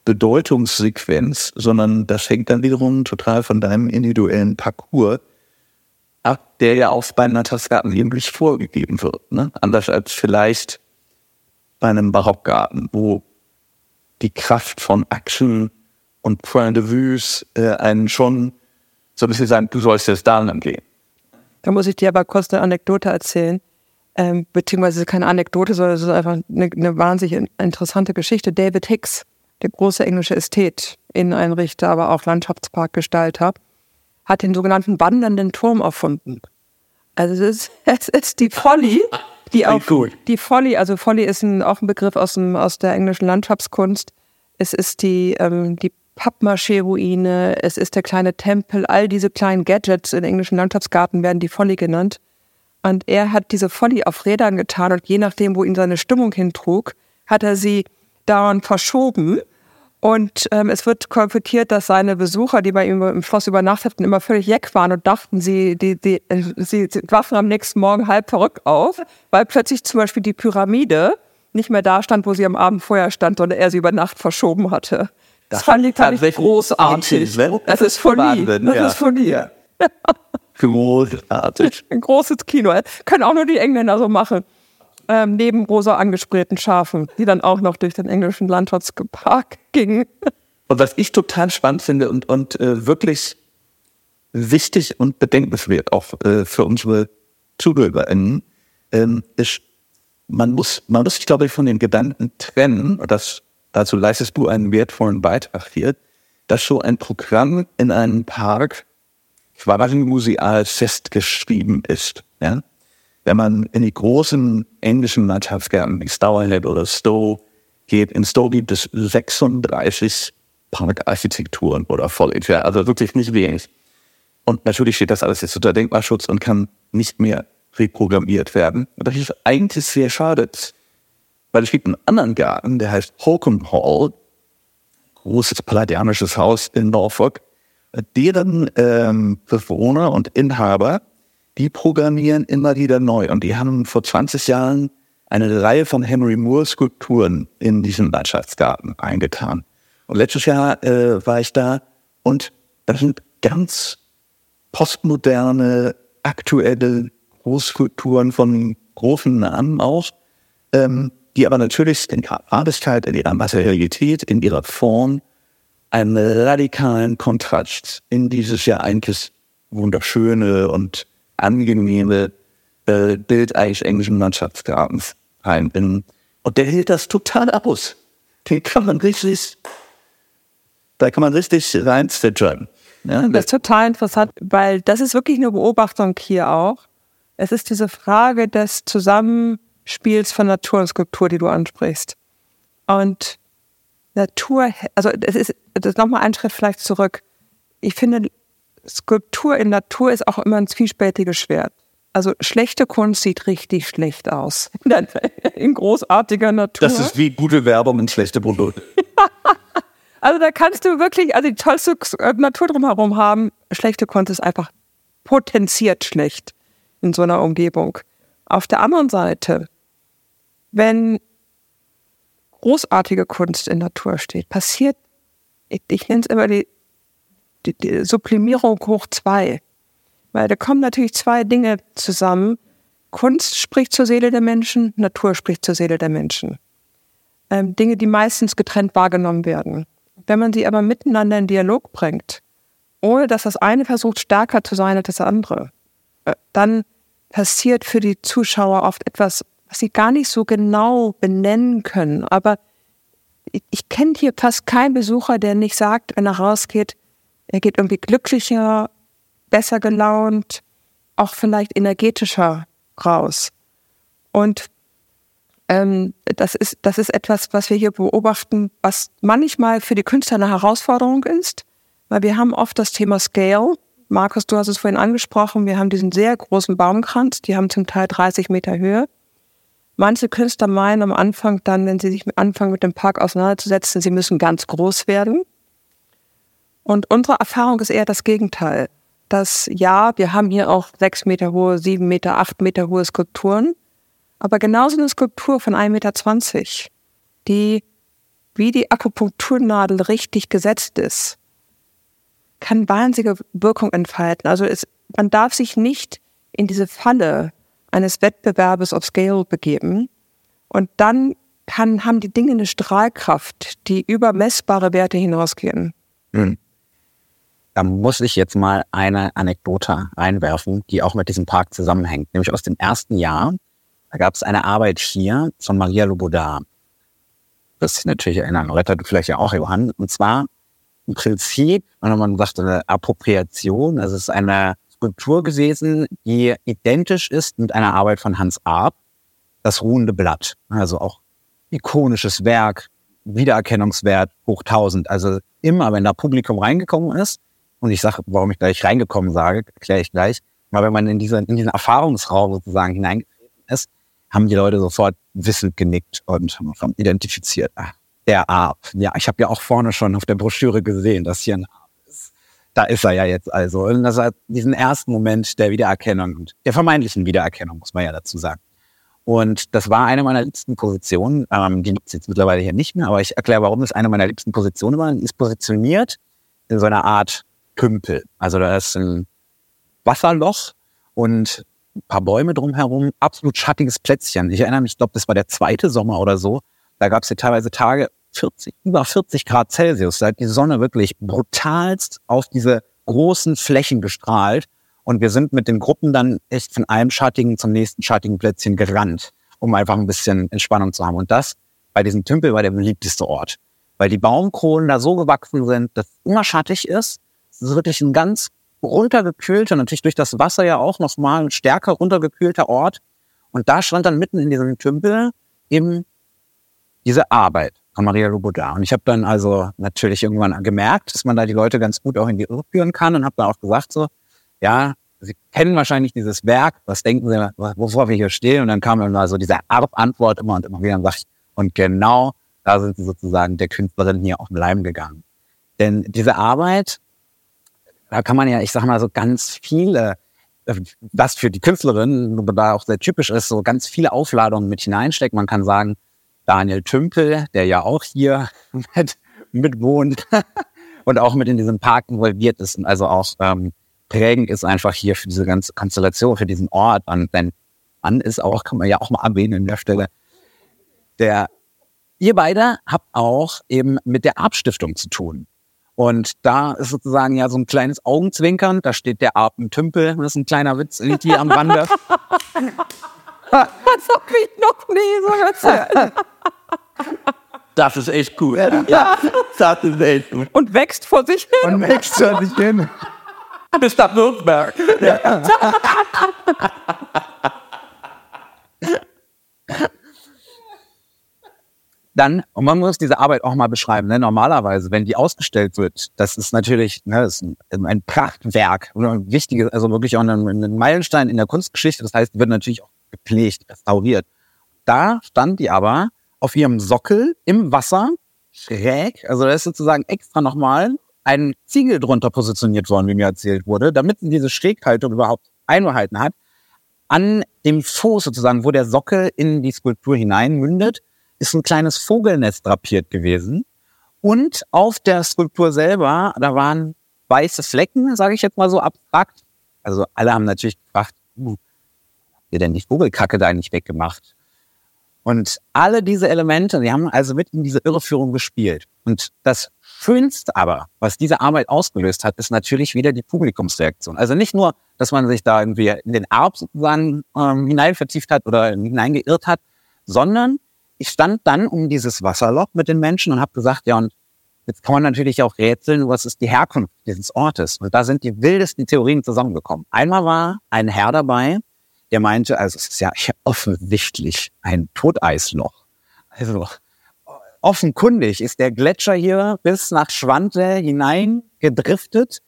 Bedeutungssequenz, sondern das hängt dann wiederum total von deinem individuellen Parcours ab, der ja auch bei einer Landschaftsgarten irgendwie vorgegeben wird. Ne? Anders als vielleicht bei einem Barockgarten, wo die Kraft von Action und Point de Vues äh, einen schon so ein bisschen sagen, du sollst jetzt da lang gehen. Da muss ich dir aber kurz eine Anekdote erzählen. Ähm, beziehungsweise keine Anekdote, sondern es ist einfach eine, eine wahnsinnig interessante Geschichte. David Hicks, der große englische Ästhet, Inneneinrichter, aber auch Landschaftsparkgestalter, hat den sogenannten wandernden Turm erfunden. Also es ist, [LAUGHS] es ist die Folly, die auch die Folly, also Folly ist ein, auch ein Begriff aus, dem, aus der englischen Landschaftskunst. Es ist die, ähm, die Pappmaché-Ruine, es ist der kleine Tempel, all diese kleinen Gadgets in englischen Landschaftsgarten werden die Folly genannt. Und er hat diese Folly auf Rädern getan und je nachdem, wo ihn seine Stimmung hintrug, hat er sie dauernd verschoben. Und ähm, es wird kolportiert, dass seine Besucher, die bei ihm im Schloss übernachteten, immer völlig jeck waren und dachten, sie, die, die, äh, sie, sie wachen am nächsten Morgen halb verrückt auf, weil plötzlich zum Beispiel die Pyramide nicht mehr da stand, wo sie am Abend vorher stand, sondern er sie über Nacht verschoben hatte. Das, fand ich, fand ich großartig. Ne? Das ist Folie. Das ja. ist Folie. [LAUGHS] Großartig. [LAUGHS] Ein großes Kino. Können auch nur die Engländer so machen. Ähm, neben rosa angesprayten Schafen, die dann auch noch durch den englischen Landschaftspark [LAUGHS] gingen. Und was ich total spannend finde und, und äh, wirklich wichtig und bedenkenswert auch äh, für unsere ZuhörerInnen, ähm, ist, man muss, man muss sich, glaube ich, von den Gedanken trennen, und das dazu leistest du einen wertvollen Beitrag hier, dass so ein Programm in einem Park quasi museal festgeschrieben ist. Ja? Wenn man in die großen englischen Landschaftsgärten wie Stourhead oder Stowe geht, in Stowe gibt es 36 Parkarchitekturen oder ja? also wirklich nicht wenig. Und natürlich steht das alles jetzt unter Denkmalschutz und kann nicht mehr reprogrammiert werden. Und das ist eigentlich sehr schade. Weil es gibt einen anderen Garten, der heißt Holcomb Hall, großes palladianisches Haus in Norfolk. Deren ähm, Bewohner und Inhaber, die programmieren immer wieder neu. Und die haben vor 20 Jahren eine Reihe von Henry Moore Skulpturen in diesen Landschaftsgarten eingetan. Und letztes Jahr äh, war ich da und das sind ganz postmoderne, aktuelle Großskulpturen von großen Namen auch, ähm, die aber natürlich in ihrer Farbigkeit, in ihrer Materialität, in ihrer Form einen radikalen Kontrast in dieses ja eigentlich wunderschöne und angenehme äh, Bild eigentlich englischen Landschaftsgartens einbinden. Und der hält das total aus. Den kann man richtig, da kann man richtig reinstitchern. Ja, das ist total interessant, weil das ist wirklich eine Beobachtung hier auch. Es ist diese Frage des Zusammenspiels von Natur und Skulptur, die du ansprichst. Und Natur, also es ist, das ist nochmal ein Schritt vielleicht zurück. Ich finde, Skulptur in Natur ist auch immer ein zwiespältiges Schwert. Also schlechte Kunst sieht richtig schlecht aus. [LAUGHS] In großartiger Natur. Das ist wie gute Werbung und schlechte Produkte. [LAUGHS] also da kannst du wirklich, also die tollste Natur drumherum haben. Schlechte Kunst ist einfach potenziert schlecht in so einer Umgebung. Auf der anderen Seite, wenn großartige Kunst in Natur steht, passiert, ich, ich nenne es immer die, die, die Sublimierung hoch zwei. Weil da kommen natürlich zwei Dinge zusammen. Kunst spricht zur Seele der Menschen, Natur spricht zur Seele der Menschen. Ähm, Dinge, die meistens getrennt wahrgenommen werden. Wenn man sie aber miteinander in Dialog bringt, ohne dass das eine versucht, stärker zu sein als das andere, äh, dann passiert für die Zuschauer oft etwas, was sie gar nicht so genau benennen können. Aber ich, ich kenne hier fast keinen Besucher, der nicht sagt, wenn er rausgeht, er geht irgendwie glücklicher, besser gelaunt, auch vielleicht energetischer raus. Und ähm, das, ist, das ist etwas, was wir hier beobachten, was manchmal für die Künstler eine Herausforderung ist, weil wir haben oft das Thema Scale. Markus, du hast es vorhin angesprochen, wir haben diesen sehr großen Baumkranz, die haben zum Teil 30 Meter Höhe. Manche Künstler meinen am Anfang dann, wenn sie sich anfangen mit dem Park auseinanderzusetzen, sie müssen ganz groß werden. Und unsere Erfahrung ist eher das Gegenteil dass ja, wir haben hier auch sechs Meter hohe, sieben Meter, acht Meter hohe Skulpturen, aber genauso eine Skulptur von 1,20 Meter, die wie die Akupunkturnadel richtig gesetzt ist, kann wahnsinnige Wirkung entfalten. Also es, man darf sich nicht in diese Falle eines Wettbewerbes auf Scale begeben. Und dann kann, haben die Dinge eine Strahlkraft, die über messbare Werte hinausgehen. Mhm. Da muss ich jetzt mal eine Anekdote reinwerfen, die auch mit diesem Park zusammenhängt. Nämlich aus dem ersten Jahr. Da gab es eine Arbeit hier von Maria Loboda. Das sich natürlich erinnern, rettet vielleicht ja auch Johann. Und zwar im Prinzip, wenn man sagt, eine Appropriation. Das ist eine Skulptur gewesen, die identisch ist mit einer Arbeit von Hans Arp, das ruhende Blatt. Also auch ikonisches Werk, Wiedererkennungswert hoch 1000. Also immer, wenn da Publikum reingekommen ist, und ich sage, warum ich gleich reingekommen sage, erkläre ich gleich. Aber wenn man in, diese, in diesen Erfahrungsraum sozusagen hineingetreten ist, haben die Leute sofort wissend genickt und haben identifiziert. Ach, der Arp. Ja, ich habe ja auch vorne schon auf der Broschüre gesehen, dass hier ein Arp. Da ist er ja jetzt also. Und das hat diesen ersten Moment der Wiedererkennung und der vermeintlichen Wiedererkennung, muss man ja dazu sagen. Und das war eine meiner liebsten Positionen. Ähm, die gibt es jetzt mittlerweile hier nicht mehr, aber ich erkläre, warum es eine meiner liebsten Positionen war. Die ist positioniert in so einer Art Kümpel. Also da ist ein Wasserloch und ein paar Bäume drumherum, absolut schattiges Plätzchen. Ich erinnere mich, ich glaube, das war der zweite Sommer oder so. Da gab es hier teilweise Tage 40, über 40 Grad Celsius. Da hat die Sonne wirklich brutalst auf diese großen Flächen gestrahlt. Und wir sind mit den Gruppen dann echt von einem schattigen zum nächsten schattigen Plätzchen gerannt, um einfach ein bisschen Entspannung zu haben. Und das bei diesem Tümpel war der beliebteste Ort. Weil die Baumkronen da so gewachsen sind, dass es immer schattig ist das ist wirklich ein ganz runtergekühlter, natürlich durch das Wasser ja auch nochmal ein stärker runtergekühlter Ort. Und da stand dann mitten in diesem Tümpel eben diese Arbeit von Maria Loboda. Und ich habe dann also natürlich irgendwann gemerkt, dass man da die Leute ganz gut auch in die Irre führen kann und habe dann auch gesagt so, ja, Sie kennen wahrscheinlich dieses Werk, was denken Sie, wovor wir hier stehen? Und dann kam dann also diese Antwort immer und immer wieder und sag ich, Und genau da sind sie sozusagen der Künstlerin hier auf den Leim gegangen. Denn diese Arbeit, da kann man ja, ich sag mal, so ganz viele, was für die Künstlerin da auch sehr typisch ist, so ganz viele Aufladungen mit hineinstecken. Man kann sagen, Daniel Tümpel, der ja auch hier [LAUGHS] mit, mit wohnt [LAUGHS] und auch mit in diesem Park involviert ist und also auch ähm, prägend ist einfach hier für diese ganze Konstellation, für diesen Ort. Und denn Mann ist auch, kann man ja auch mal erwähnen an der Stelle, der ihr beide habt auch eben mit der Arp-Stiftung zu tun. Und da ist sozusagen ja so ein kleines Augenzwinkern. Da steht der Arp im Tümpel. Das ist ein kleiner Witz irgendwie am Rande. [LAUGHS] das hab ich noch nie so erzählt. Das ist echt gut. Ja, das ist echt gut. Und wächst vor sich hin. Und wächst vor sich hin. Bis nach Württemberg. Ja. dann, und man muss diese Arbeit auch mal beschreiben, ne? normalerweise, wenn die ausgestellt wird, das ist natürlich ne, das ist ein, ein Prachtwerk, ein wichtiges, also wirklich auch ein, ein Meilenstein in der Kunstgeschichte, das heißt, die wird natürlich auch gepflegt, restauriert. Da stand die aber auf ihrem Sockel im Wasser, schräg, also da ist sozusagen extra nochmal ein Ziegel drunter positioniert worden, wie mir erzählt wurde, damit diese Schräghaltung überhaupt einbehalten hat. An dem Fuß sozusagen, wo der Sockel in die Skulptur hineinmündet, ist ein kleines Vogelnest drapiert gewesen. Und auf der Skulptur selber, da waren weiße Flecken, sage ich jetzt mal so abstrakt. Also alle haben natürlich gefragt, uh, habt ihr denn die Vogelkacke da nicht weggemacht? Und alle diese Elemente, die haben also mit in diese Irreführung gespielt. Und das Schönste aber, was diese Arbeit ausgelöst hat, ist natürlich wieder die Publikumsreaktion. Also nicht nur, dass man sich da irgendwie in den sozusagen ähm, hinein vertieft hat oder hineingeirrt hat, sondern ich stand dann um dieses Wasserloch mit den Menschen und habe gesagt, ja, und jetzt kann man natürlich auch rätseln, was ist die Herkunft dieses Ortes. Und da sind die wildesten Theorien zusammengekommen. Einmal war ein Herr dabei, der meinte, also es ist ja offensichtlich ein Toteisloch. Also offenkundig ist der Gletscher hier bis nach Schwante hinein gedriftet.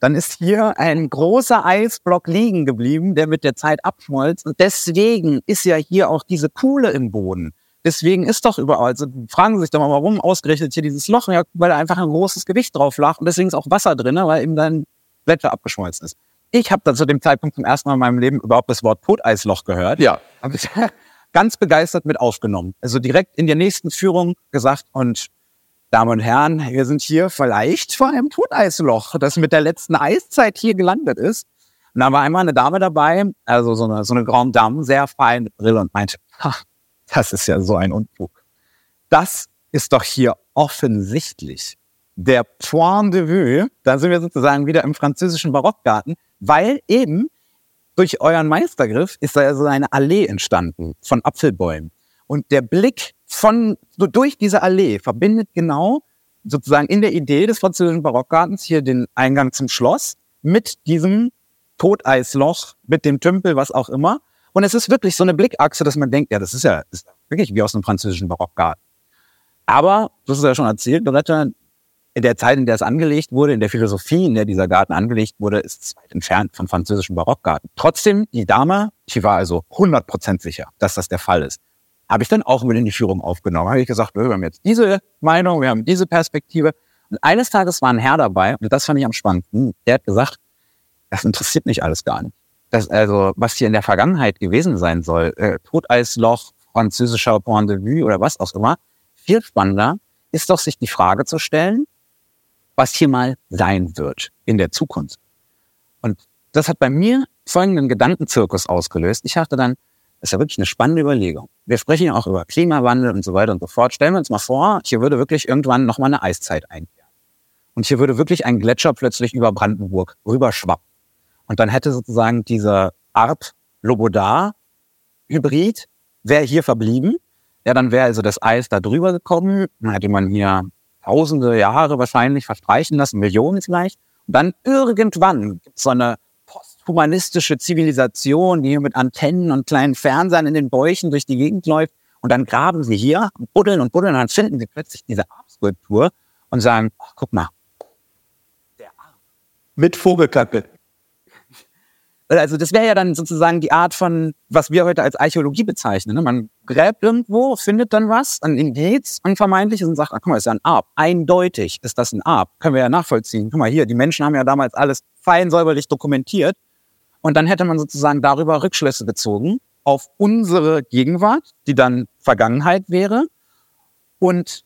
Dann ist hier ein großer Eisblock liegen geblieben, der mit der Zeit abschmolz. Und deswegen ist ja hier auch diese Kuhle im Boden. Deswegen ist doch überall, also fragen Sie sich doch mal, warum ausgerechnet hier dieses Loch? Ja, weil da einfach ein großes Gewicht drauf lag und deswegen ist auch Wasser drin, weil eben dann Gletscher abgeschmolzen ist. Ich habe da zu dem Zeitpunkt zum ersten Mal in meinem Leben überhaupt das Wort Toteisloch gehört. Ja. Habe ich [LAUGHS] ganz begeistert mit aufgenommen. Also direkt in der nächsten Führung gesagt und Damen und Herren, wir sind hier vielleicht vor einem Toteisloch, das mit der letzten Eiszeit hier gelandet ist. Und da war einmal eine Dame dabei, also so eine, so eine Grande Dame, sehr feine Brille und meinte, ach, das ist ja so ein Unfug. Das ist doch hier offensichtlich der Point de Vue. Da sind wir sozusagen wieder im französischen Barockgarten, weil eben durch euren Meistergriff ist da so eine Allee entstanden von Apfelbäumen. Und der Blick von, so durch diese Allee verbindet genau sozusagen in der Idee des französischen Barockgartens hier den Eingang zum Schloss mit diesem Toteisloch, mit dem Tümpel, was auch immer. Und es ist wirklich so eine Blickachse, dass man denkt, ja, das ist ja das ist wirklich wie aus einem französischen Barockgarten. Aber, hast es ja schon erzählt, Loretta, in der Zeit, in der es angelegt wurde, in der Philosophie, in der dieser Garten angelegt wurde, ist es weit entfernt von französischen Barockgarten. Trotzdem, die Dame, die war also 100% sicher, dass das der Fall ist. Habe ich dann auch mit in die Führung aufgenommen. Habe ich gesagt, wir haben jetzt diese Meinung, wir haben diese Perspektive. Und eines Tages war ein Herr dabei, und das fand ich am spannendsten, der hat gesagt, das interessiert mich alles gar nicht das, also, was hier in der Vergangenheit gewesen sein soll, äh, Toteisloch, französischer Point de Vue oder was auch immer, viel spannender ist doch, sich die Frage zu stellen, was hier mal sein wird in der Zukunft. Und das hat bei mir folgenden Gedankenzirkus ausgelöst. Ich dachte dann, das ist ja wirklich eine spannende Überlegung. Wir sprechen ja auch über Klimawandel und so weiter und so fort. Stellen wir uns mal vor, hier würde wirklich irgendwann nochmal eine Eiszeit einkehren. Und hier würde wirklich ein Gletscher plötzlich über Brandenburg rüberschwappen. Und dann hätte sozusagen dieser Arp-Lobodar-Hybrid wäre hier verblieben. Ja, dann wäre also das Eis da drüber gekommen. Dann hätte man hier tausende Jahre wahrscheinlich verstreichen lassen, Millionen vielleicht. Und dann irgendwann gibt es so eine posthumanistische Zivilisation, die hier mit Antennen und kleinen Fernsehern in den Bäuchen durch die Gegend läuft. Und dann graben sie hier, buddeln und buddeln, und dann finden sie plötzlich diese Arp-Skulptur und sagen, ach, guck mal, der Arp. Mit Vogelkacke Also das wäre ja dann sozusagen die Art von, was wir heute als Archäologie bezeichnen. Ne? Man gräbt irgendwo, findet dann was, ein Indiz, ein vermeintliches und sagt, ah, guck mal, ist ja ein Arp. Eindeutig ist das ein Arp. Können wir ja nachvollziehen. Guck mal hier, die Menschen haben ja damals alles fein säuberlich dokumentiert. Und dann hätte man sozusagen darüber Rückschlüsse gezogen auf unsere Gegenwart, die dann Vergangenheit wäre. Und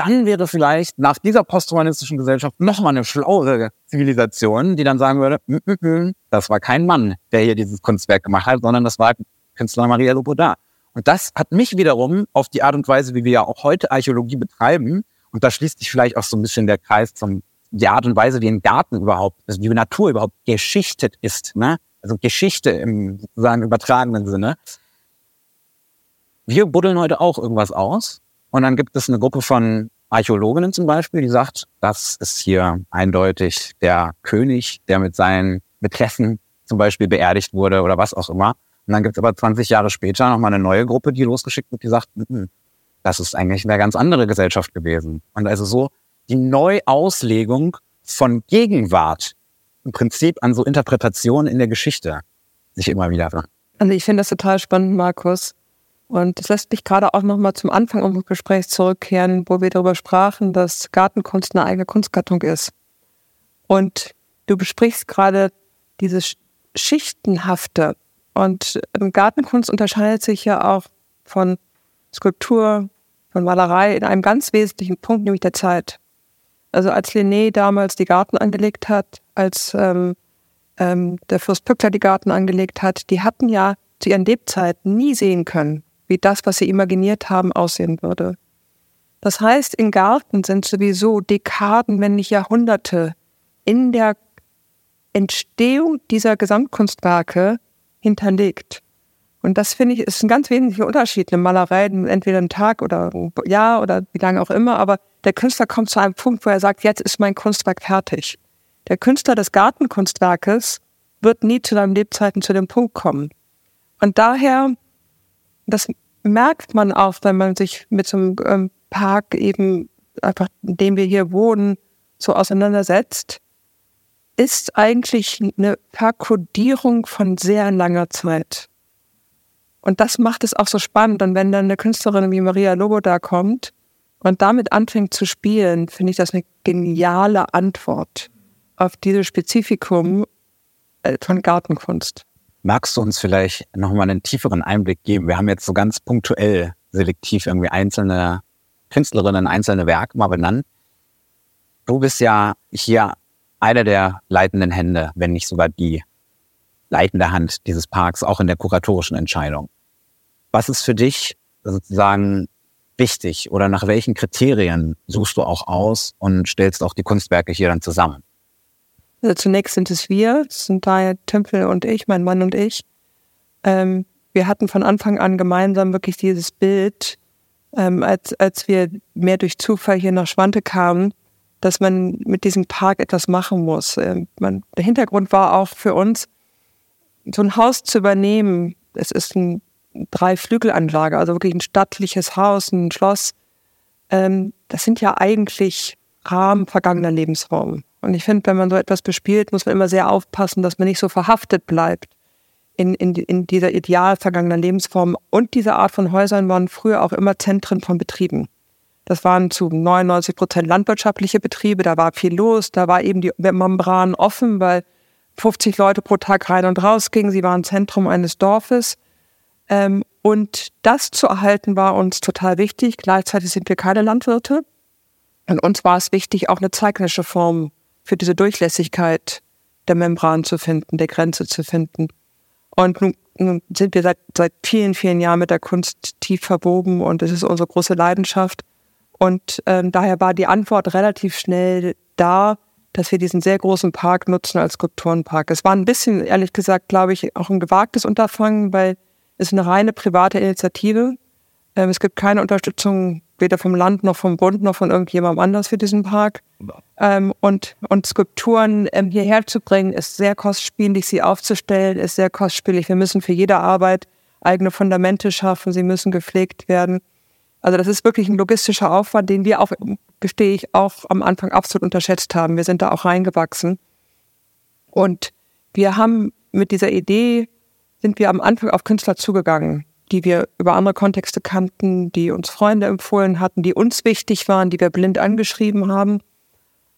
dann wäre vielleicht nach dieser posthumanistischen Gesellschaft noch mal eine schlauere Zivilisation, die dann sagen würde, mm, mm, mm, das war kein Mann, der hier dieses Kunstwerk gemacht hat, sondern das war Künstler Maria Loboda. Und das hat mich wiederum auf die Art und Weise, wie wir ja auch heute Archäologie betreiben, und da schließt sich vielleicht auch so ein bisschen der Kreis zum die Art und Weise, wie ein Garten überhaupt, also wie Natur überhaupt geschichtet ist, ne? Also Geschichte im sozusagen übertragenen Sinne. Wir buddeln heute auch irgendwas aus und dann gibt es eine Gruppe von Archäologinnen zum Beispiel, die sagt, das ist hier eindeutig der König, der mit seinen Mätressen zum Beispiel beerdigt wurde oder was auch immer. Und dann gibt es aber 20 Jahre später nochmal eine neue Gruppe, die losgeschickt wird, die sagt, das ist eigentlich eine ganz andere Gesellschaft gewesen. Und also so die Neuauslegung von Gegenwart im Prinzip an so Interpretationen in der Geschichte sich immer wieder. Also ich finde das total spannend, Markus. Und es lässt mich gerade auch nochmal zum Anfang unseres Gesprächs zurückkehren, wo wir darüber sprachen, dass Gartenkunst eine eigene Kunstgattung ist. Und du besprichst gerade dieses Schichtenhafte. Und Gartenkunst unterscheidet sich ja auch von Skulptur, von Malerei in einem ganz wesentlichen Punkt, nämlich der Zeit. Also als Linné damals die Garten angelegt hat, als ähm, ähm, der Fürst Pückler die Garten angelegt hat, die hatten ja zu ihren Lebzeiten nie sehen können, wie das, was sie imaginiert haben, aussehen würde. Das heißt, in Garten sind sowieso Dekaden, wenn nicht Jahrhunderte in der Entstehung dieser Gesamtkunstwerke hinterlegt. Und das finde ich ist ein ganz wesentlicher Unterschied. Eine Malerei, entweder ein Tag oder ein Jahr oder wie lange auch immer, aber der Künstler kommt zu einem Punkt, wo er sagt, jetzt ist mein Kunstwerk fertig. Der Künstler des Gartenkunstwerkes wird nie zu seinen Lebzeiten zu dem Punkt kommen. Und daher das merkt man auch, wenn man sich mit so einem ähm, Park eben einfach, in dem wir hier wohnen, so auseinandersetzt, ist eigentlich eine Perkodierung von sehr langer Zeit. Und das macht es auch so spannend. Und wenn dann eine Künstlerin wie Maria Lobo da kommt und damit anfängt zu spielen, finde ich das eine geniale Antwort auf dieses Spezifikum äh, von Gartenkunst. Magst du uns vielleicht nochmal einen tieferen Einblick geben? Wir haben jetzt so ganz punktuell selektiv irgendwie einzelne Künstlerinnen, einzelne Werke mal benannt. Du bist ja hier einer der leitenden Hände, wenn nicht sogar die leitende Hand dieses Parks, auch in der kuratorischen Entscheidung. Was ist für dich sozusagen wichtig oder nach welchen Kriterien suchst du auch aus und stellst auch die Kunstwerke hier dann zusammen? Also zunächst sind es wir, das sind daher Tümpel und ich, mein Mann und ich. Ähm, wir hatten von Anfang an gemeinsam wirklich dieses Bild, ähm, als, als wir mehr durch Zufall hier nach Schwante kamen, dass man mit diesem Park etwas machen muss. Ähm, man, der Hintergrund war auch für uns, so ein Haus zu übernehmen. Es ist ein Dreiflügelanlage, also wirklich ein stattliches Haus, ein Schloss. Ähm, das sind ja eigentlich Rahmen vergangener Lebensformen. Und ich finde, wenn man so etwas bespielt, muss man immer sehr aufpassen, dass man nicht so verhaftet bleibt in, in, in dieser ideal vergangenen Lebensform. Und diese Art von Häusern waren früher auch immer Zentren von Betrieben. Das waren zu 99 Prozent landwirtschaftliche Betriebe, da war viel los, da war eben die Membran offen, weil 50 Leute pro Tag rein und raus gingen. Sie waren Zentrum eines Dorfes. Ähm, und das zu erhalten war uns total wichtig. Gleichzeitig sind wir keine Landwirte. Und uns war es wichtig, auch eine zeitliche Form für diese Durchlässigkeit der Membran zu finden, der Grenze zu finden. Und nun, nun sind wir seit, seit vielen, vielen Jahren mit der Kunst tief verwoben und es ist unsere große Leidenschaft. Und ähm, daher war die Antwort relativ schnell da, dass wir diesen sehr großen Park nutzen als Skulpturenpark. Es war ein bisschen, ehrlich gesagt, glaube ich, auch ein gewagtes Unterfangen, weil es eine reine private Initiative. Ähm, es gibt keine Unterstützung weder vom Land noch vom Bund noch von irgendjemandem anders für diesen Park. Ähm, und, und Skulpturen ähm, hierher zu bringen, ist sehr kostspielig, sie aufzustellen, ist sehr kostspielig. Wir müssen für jede Arbeit eigene Fundamente schaffen, sie müssen gepflegt werden. Also das ist wirklich ein logistischer Aufwand, den wir auch, gestehe ich, auch am Anfang absolut unterschätzt haben. Wir sind da auch reingewachsen. Und wir haben mit dieser Idee sind wir am Anfang auf Künstler zugegangen, die wir über andere Kontexte kannten, die uns Freunde empfohlen hatten, die uns wichtig waren, die wir blind angeschrieben haben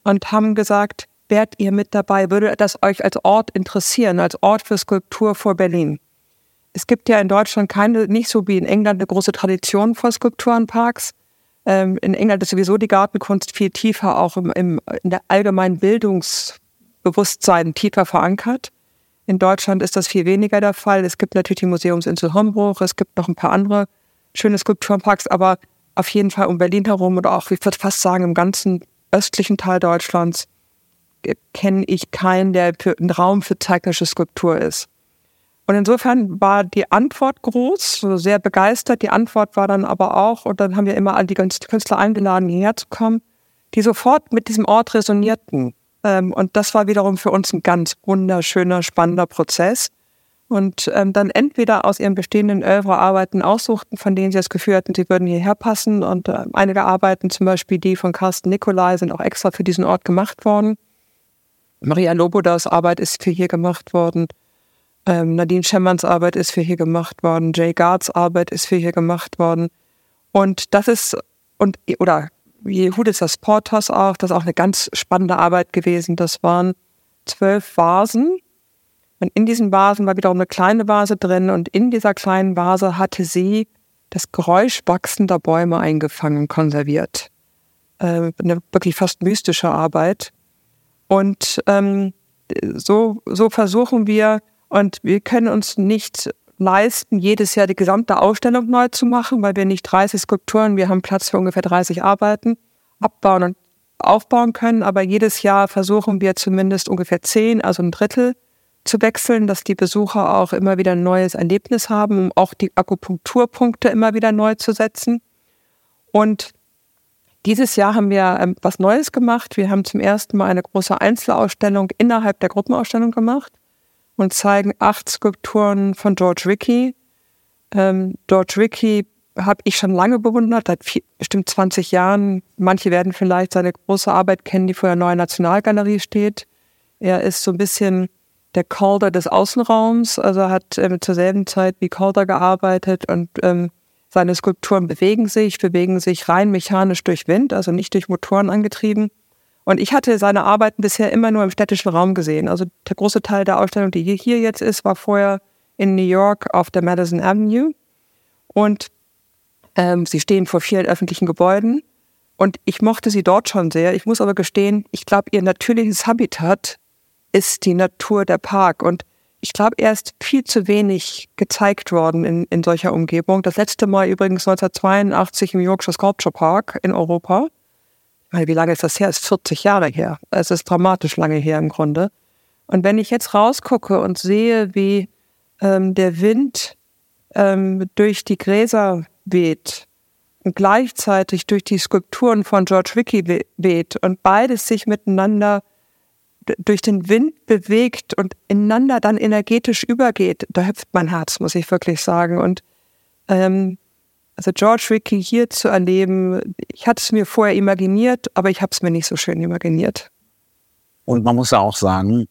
und haben gesagt, wärt ihr mit dabei? Würde das euch als Ort interessieren, als Ort für Skulptur vor Berlin? Es gibt ja in Deutschland keine, nicht so wie in England, eine große Tradition vor Skulpturenparks. Ähm, in England ist sowieso die Gartenkunst viel tiefer auch im, im, in der allgemeinen Bildungsbewusstsein tiefer verankert. In Deutschland ist das viel weniger der Fall. Es gibt natürlich die Museumsinsel Hombruch, es gibt noch ein paar andere schöne Skulpturenparks, aber auf jeden Fall um Berlin herum oder auch, ich würde fast sagen, im ganzen östlichen Teil Deutschlands kenne ich keinen, der ein Raum für zeitgenössische Skulptur ist. Und insofern war die Antwort groß, sehr begeistert. Die Antwort war dann aber auch, und dann haben wir immer all die Künstler eingeladen, hierher zu kommen, die sofort mit diesem Ort resonierten. Ähm, und das war wiederum für uns ein ganz wunderschöner, spannender Prozess. Und ähm, dann entweder aus ihren bestehenden Oeuvre Arbeiten aussuchten, von denen sie das Gefühl hatten, sie würden hierher passen. Und äh, einige Arbeiten, zum Beispiel die von Carsten Nicolai, sind auch extra für diesen Ort gemacht worden. Maria Lobodas Arbeit ist für hier gemacht worden. Ähm, Nadine Schemmerns Arbeit ist für hier gemacht worden. Jay Guards Arbeit ist für hier gemacht worden. Und das ist, und, oder Jehudis Portas auch, das ist auch eine ganz spannende Arbeit gewesen. Das waren zwölf Vasen. Und in diesen Vasen war wiederum eine kleine Vase drin. Und in dieser kleinen Vase hatte sie das Geräusch wachsender Bäume eingefangen, konserviert. Äh, eine wirklich fast mystische Arbeit. Und ähm, so, so versuchen wir, und wir können uns nicht leisten, jedes Jahr die gesamte Ausstellung neu zu machen, weil wir nicht 30 Skulpturen, wir haben Platz für ungefähr 30 Arbeiten, abbauen und aufbauen können. Aber jedes Jahr versuchen wir zumindest ungefähr 10, also ein Drittel zu wechseln, dass die Besucher auch immer wieder ein neues Erlebnis haben, um auch die Akupunkturpunkte immer wieder neu zu setzen. Und dieses Jahr haben wir ähm, was Neues gemacht. Wir haben zum ersten Mal eine große Einzelausstellung innerhalb der Gruppenausstellung gemacht und zeigen acht Skulpturen von George Rickey. Ähm, George Rickey habe ich schon lange bewundert, seit vier, bestimmt 20 Jahren. Manche werden vielleicht seine große Arbeit kennen, die vor der Neuen Nationalgalerie steht. Er ist so ein bisschen der Calder des Außenraums, also hat ähm, zur selben Zeit wie Calder gearbeitet und ähm, seine Skulpturen bewegen sich, bewegen sich rein mechanisch durch Wind, also nicht durch Motoren angetrieben. Und ich hatte seine Arbeiten bisher immer nur im städtischen Raum gesehen. Also der große Teil der Ausstellung, die hier jetzt ist, war vorher in New York auf der Madison Avenue. Und ähm, sie stehen vor vielen öffentlichen Gebäuden. Und ich mochte sie dort schon sehr. Ich muss aber gestehen, ich glaube, ihr natürliches Habitat ist die Natur der Park. Und ich glaube, er ist viel zu wenig gezeigt worden in, in solcher Umgebung. Das letzte Mal übrigens 1982 im Yorkshire Sculpture Park in Europa. Weil wie lange ist das her? Das ist 40 Jahre her. Es ist dramatisch lange her im Grunde. Und wenn ich jetzt rausgucke und sehe, wie ähm, der Wind ähm, durch die Gräser weht und gleichzeitig durch die Skulpturen von George Rickey weht und beides sich miteinander durch den Wind bewegt und ineinander dann energetisch übergeht, da hüpft mein Herz, muss ich wirklich sagen. Und ähm, also George Rickey hier zu erleben, ich hatte es mir vorher imaginiert, aber ich habe es mir nicht so schön imaginiert. Und man muss ja auch sagen,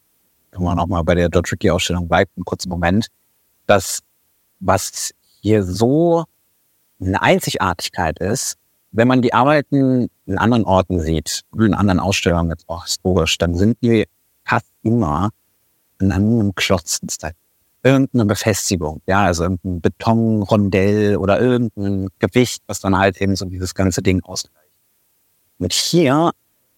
wenn man auch mal bei der George Rickey-Ausstellung bleibt, einen kurzen Moment, dass was hier so eine Einzigartigkeit ist, wenn man die Arbeiten in anderen Orten sieht, in anderen Ausstellungen jetzt auch historisch, dann sind die fast immer in einem Klotzen. Irgendeine Befestigung, ja, also irgendein Betonrondell oder irgendein Gewicht, was dann halt eben so dieses ganze Ding ausgleicht. Mit hier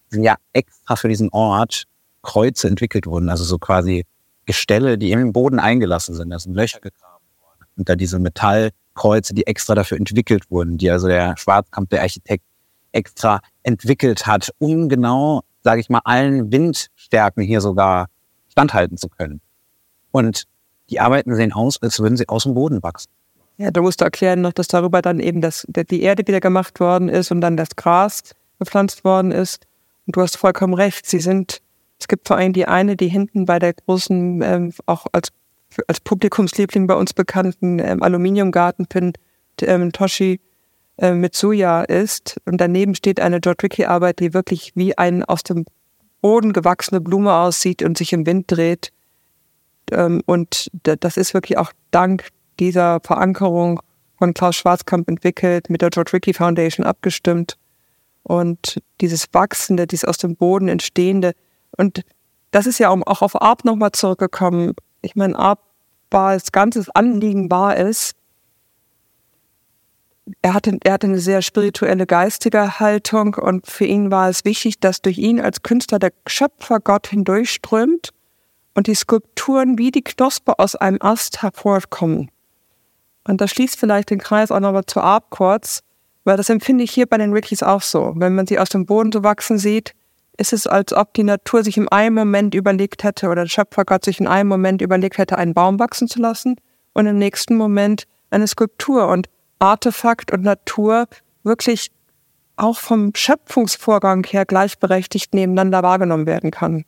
sind ja extra für diesen Ort Kreuze entwickelt worden, also so quasi Gestelle, die im Boden eingelassen sind. Da sind Löcher gegraben worden. Und da diese Metall Kreuze, die extra dafür entwickelt wurden, die also der Schwarzkamp, der Architekt, extra entwickelt hat, um genau, sage ich mal, allen Windstärken hier sogar standhalten zu können. Und die Arbeiten sehen aus, als würden sie aus dem Boden wachsen. Ja, du musst erklären noch, dass darüber dann eben das, die Erde wieder gemacht worden ist und dann das Gras gepflanzt worden ist. Und du hast vollkommen recht. Sie sind, es gibt vor allem die eine, die hinten bei der großen, ähm, auch als als Publikumsliebling bei uns bekannten ähm, Aluminiumgartenpin ähm, Toshi äh, Mitsuya ist. Und daneben steht eine George Rickey-Arbeit, die wirklich wie eine aus dem Boden gewachsene Blume aussieht und sich im Wind dreht. Ähm, und das ist wirklich auch dank dieser Verankerung von Klaus Schwarzkamp entwickelt, mit der George Rickey Foundation abgestimmt. Und dieses Wachsende, dieses aus dem Boden entstehende. Und das ist ja auch auf Arp nochmal zurückgekommen. Ich meine, Arp war das ganze Anliegen war es, er hatte, er hatte eine sehr spirituelle, geistige Haltung und für ihn war es wichtig, dass durch ihn als Künstler der Schöpfergott hindurchströmt und die Skulpturen wie die Knospe aus einem Ast hervorkommen. Und das schließt vielleicht den Kreis auch nochmal zu kurz, weil das empfinde ich hier bei den Rickies auch so. Wenn man sie aus dem Boden so wachsen sieht, ist es, als ob die Natur sich in einem Moment überlegt hätte oder der Schöpfergott sich in einem Moment überlegt hätte, einen Baum wachsen zu lassen und im nächsten Moment eine Skulptur. Und Artefakt und Natur wirklich auch vom Schöpfungsvorgang her gleichberechtigt nebeneinander wahrgenommen werden kann.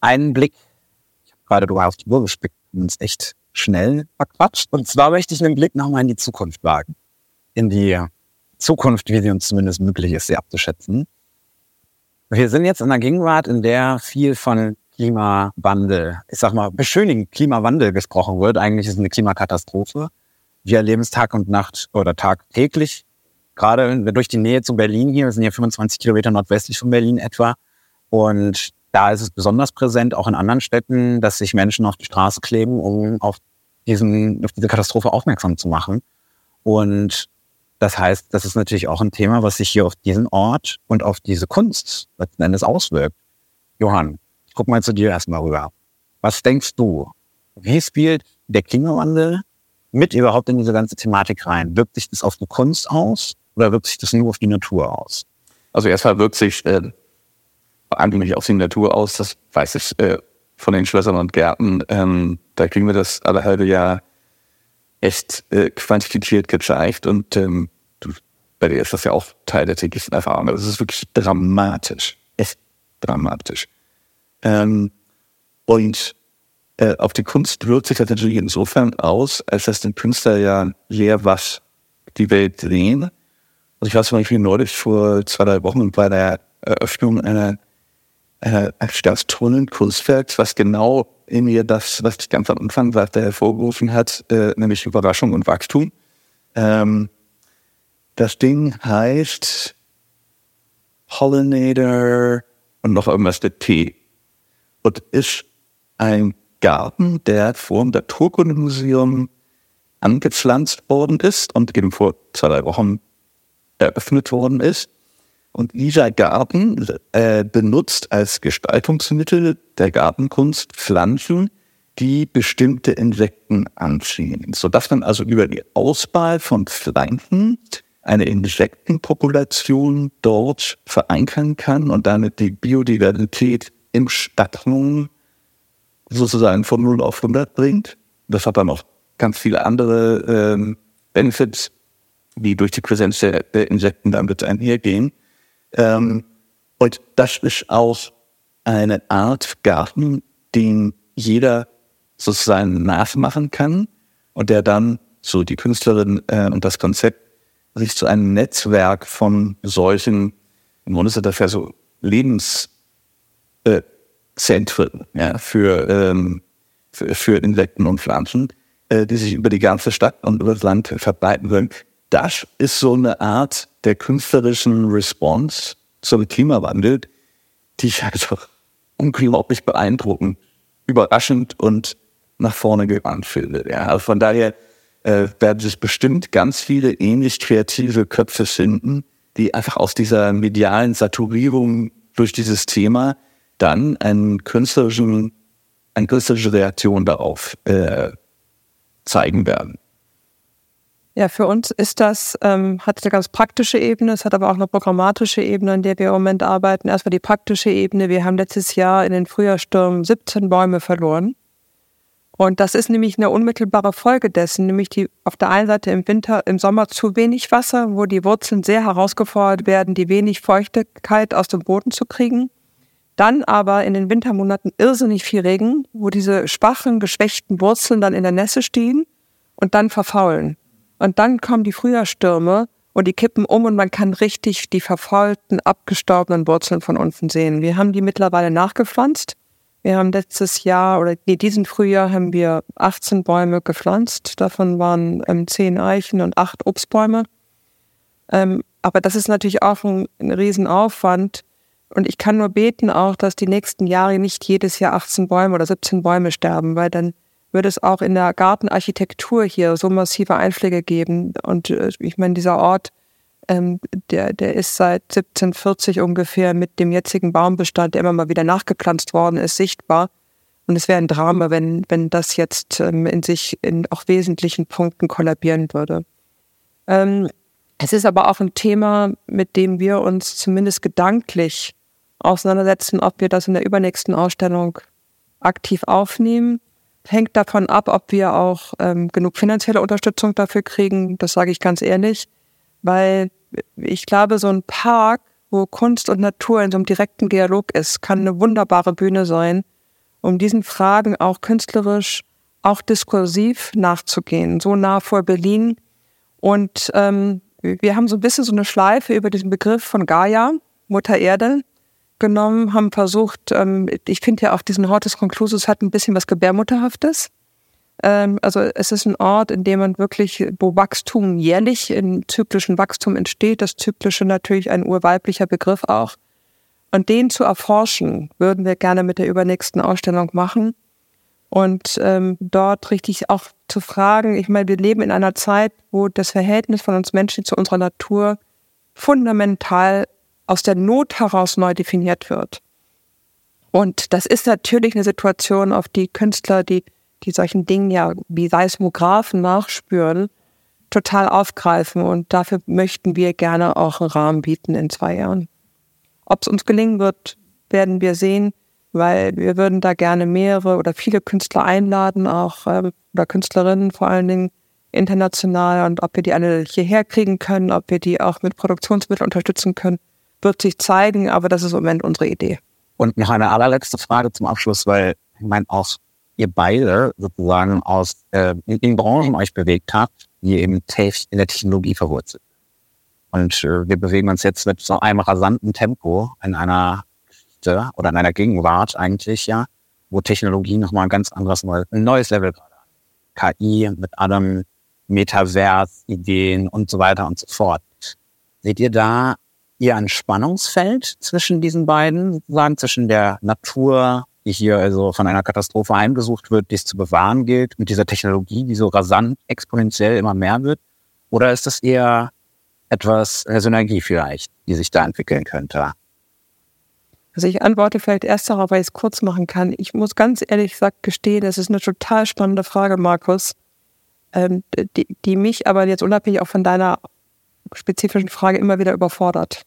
Einen Blick, gerade du hast gespickt, uns echt schnell verquatscht. Und zwar möchte ich einen Blick nochmal in die Zukunft wagen. In die Zukunft, wie sie uns zumindest möglich ist, sie abzuschätzen. Wir sind jetzt in einer Gegenwart, in der viel von Klimawandel, ich sag mal, beschönigend Klimawandel gesprochen wird. Eigentlich ist es eine Klimakatastrophe. Wir erleben es Tag und Nacht oder tagtäglich. Gerade durch die Nähe zu Berlin hier, wir sind ja 25 Kilometer nordwestlich von Berlin etwa. Und da ist es besonders präsent, auch in anderen Städten, dass sich Menschen auf die Straße kleben, um auf, diesen, auf diese Katastrophe aufmerksam zu machen. Und das heißt, das ist natürlich auch ein Thema, was sich hier auf diesen Ort und auf diese Kunst letzten Endes auswirkt. Johann, ich guck mal zu dir erstmal rüber. Was denkst du? Wie spielt der Klimawandel mit überhaupt in diese ganze Thematik rein? Wirkt sich das auf die Kunst aus oder wirkt sich das nur auf die Natur aus? Also erstmal wirkt sich äh, eigentlich auf die Natur aus, das weiß ich äh, von den Schlössern und Gärten. Ähm, da kriegen wir das alle halbe Jahr echt äh, quantifiziert gezeigt und ähm, du, bei dir ist das ja auch Teil der täglichen Erfahrung. Das ist wirklich dramatisch. Echt dramatisch. Ähm, und äh, auf die Kunst wirkt sich das natürlich insofern aus, als dass den Künstler ja sehr was die Welt drehen. Also ich war zum Beispiel neulich vor zwei, drei Wochen bei der Eröffnung einer, einer ganz tollen Kunstwerks, was genau in mir das, was ich ganz am Anfang sagte, hervorgerufen hat, äh, nämlich Überraschung und Wachstum. Ähm, das Ding heißt Pollinator und noch irgendwas mit T. Und ist ein Garten, der vor dem Naturkundemuseum angepflanzt worden ist und eben vor zwei, drei Wochen eröffnet worden ist. Und dieser Garten äh, benutzt als Gestaltungsmittel der Gartenkunst Pflanzen, die bestimmte Insekten anziehen, sodass man also über die Auswahl von Pflanzen eine Insektenpopulation dort verankern kann und damit die Biodiversität im Stadtraum sozusagen von 0 auf 100 bringt. Das hat dann noch ganz viele andere ähm, Benefits, die durch die Präsenz der Insekten damit einhergehen. Ähm, und das ist auch eine Art Garten, den jeder sozusagen nachmachen kann und der dann, so die Künstlerin äh, und das Konzept, sich zu einem Netzwerk von solchen, im Grunde sind das ja so Lebens, äh, ja, für, ähm, für, für Insekten und Pflanzen, äh, die sich über die ganze Stadt und über das Land verbreiten würden. Das ist so eine Art der künstlerischen Response zum Klimawandel, die ich also unglaublich beeindruckend, überraschend und nach vorne gewandt finde. Ja, also von daher äh, werden sich bestimmt ganz viele ähnlich kreative Köpfe finden, die einfach aus dieser medialen Saturierung durch dieses Thema dann einen künstlerischen, eine künstlerische Reaktion darauf äh, zeigen werden. Ja, für uns ist das, ähm, hat eine ganz praktische Ebene, es hat aber auch eine programmatische Ebene, an der wir im Moment arbeiten. Erstmal die praktische Ebene. Wir haben letztes Jahr in den Frühjahrstürmen 17 Bäume verloren. Und das ist nämlich eine unmittelbare Folge dessen, nämlich die auf der einen Seite im Winter, im Sommer zu wenig Wasser, wo die Wurzeln sehr herausgefordert werden, die wenig Feuchtigkeit aus dem Boden zu kriegen. Dann aber in den Wintermonaten irrsinnig viel Regen, wo diese schwachen, geschwächten Wurzeln dann in der Nässe stehen und dann verfaulen. Und dann kommen die Frühjahrsstürme und die kippen um und man kann richtig die verfaulten, abgestorbenen Wurzeln von unten sehen. Wir haben die mittlerweile nachgepflanzt Wir haben letztes Jahr oder nee, diesen Frühjahr haben wir 18 Bäume gepflanzt. Davon waren ähm, 10 Eichen und 8 Obstbäume. Ähm, aber das ist natürlich auch ein, ein Riesenaufwand. Und ich kann nur beten auch, dass die nächsten Jahre nicht jedes Jahr 18 Bäume oder 17 Bäume sterben, weil dann würde es auch in der Gartenarchitektur hier so massive Einschläge geben. Und äh, ich meine, dieser Ort ähm, der, der ist seit 1740 ungefähr mit dem jetzigen Baumbestand, der immer mal wieder nachgepflanzt worden ist, sichtbar. Und es wäre ein Drama, wenn, wenn das jetzt ähm, in sich in auch wesentlichen Punkten kollabieren würde. Ähm, es ist aber auch ein Thema, mit dem wir uns zumindest gedanklich auseinandersetzen, ob wir das in der übernächsten Ausstellung aktiv aufnehmen. Hängt davon ab, ob wir auch ähm, genug finanzielle Unterstützung dafür kriegen. Das sage ich ganz ehrlich, weil ich glaube, so ein Park, wo Kunst und Natur in so einem direkten Dialog ist, kann eine wunderbare Bühne sein, um diesen Fragen auch künstlerisch, auch diskursiv nachzugehen. So nah vor Berlin. Und ähm, wir haben so ein bisschen so eine Schleife über diesen Begriff von Gaia, Mutter Erde, genommen, haben versucht, ähm, ich finde ja auch diesen Hortus Conclusus hat ein bisschen was Gebärmutterhaftes. Ähm, also es ist ein Ort, in dem man wirklich, wo Wachstum jährlich in zyklischen Wachstum entsteht, das Zyklische natürlich ein urweiblicher Begriff auch. Und den zu erforschen, würden wir gerne mit der übernächsten Ausstellung machen. Und ähm, dort richtig auch zu fragen, ich meine, wir leben in einer Zeit, wo das Verhältnis von uns Menschen zu unserer Natur fundamental aus der Not heraus neu definiert wird. Und das ist natürlich eine Situation, auf die Künstler, die die solchen Dingen ja wie Seismographen nachspüren, total aufgreifen. Und dafür möchten wir gerne auch einen Rahmen bieten in zwei Jahren. Ob es uns gelingen wird, werden wir sehen, weil wir würden da gerne mehrere oder viele Künstler einladen, auch äh, oder Künstlerinnen vor allen Dingen international. Und ob wir die alle hierher kriegen können, ob wir die auch mit Produktionsmitteln unterstützen können, wird sich zeigen. Aber das ist im Moment unsere Idee. Und noch eine allerletzte Frage zum Abschluss, weil ich meine, auch ihr beide sozusagen aus äh, in, in Branchen euch bewegt habt, die eben in der Technologie verwurzelt. Und äh, wir bewegen uns jetzt mit so einem rasanten Tempo in einer Geschichte oder in einer Gegenwart eigentlich, ja, wo Technologie nochmal ein ganz anderes, ein neues Level gerade hat. KI mit allem Metavers, Ideen und so weiter und so fort. Seht ihr da eher ein Spannungsfeld zwischen diesen beiden, sozusagen zwischen der Natur die hier also von einer Katastrophe heimgesucht wird, die es zu bewahren gilt, mit dieser Technologie, die so rasant exponentiell immer mehr wird? Oder ist das eher etwas, eine Synergie vielleicht, die sich da entwickeln könnte? Also ich antworte vielleicht erst darauf, weil ich es kurz machen kann. Ich muss ganz ehrlich gesagt gestehen, das ist eine total spannende Frage, Markus, ähm, die, die mich aber jetzt unabhängig auch von deiner spezifischen Frage immer wieder überfordert.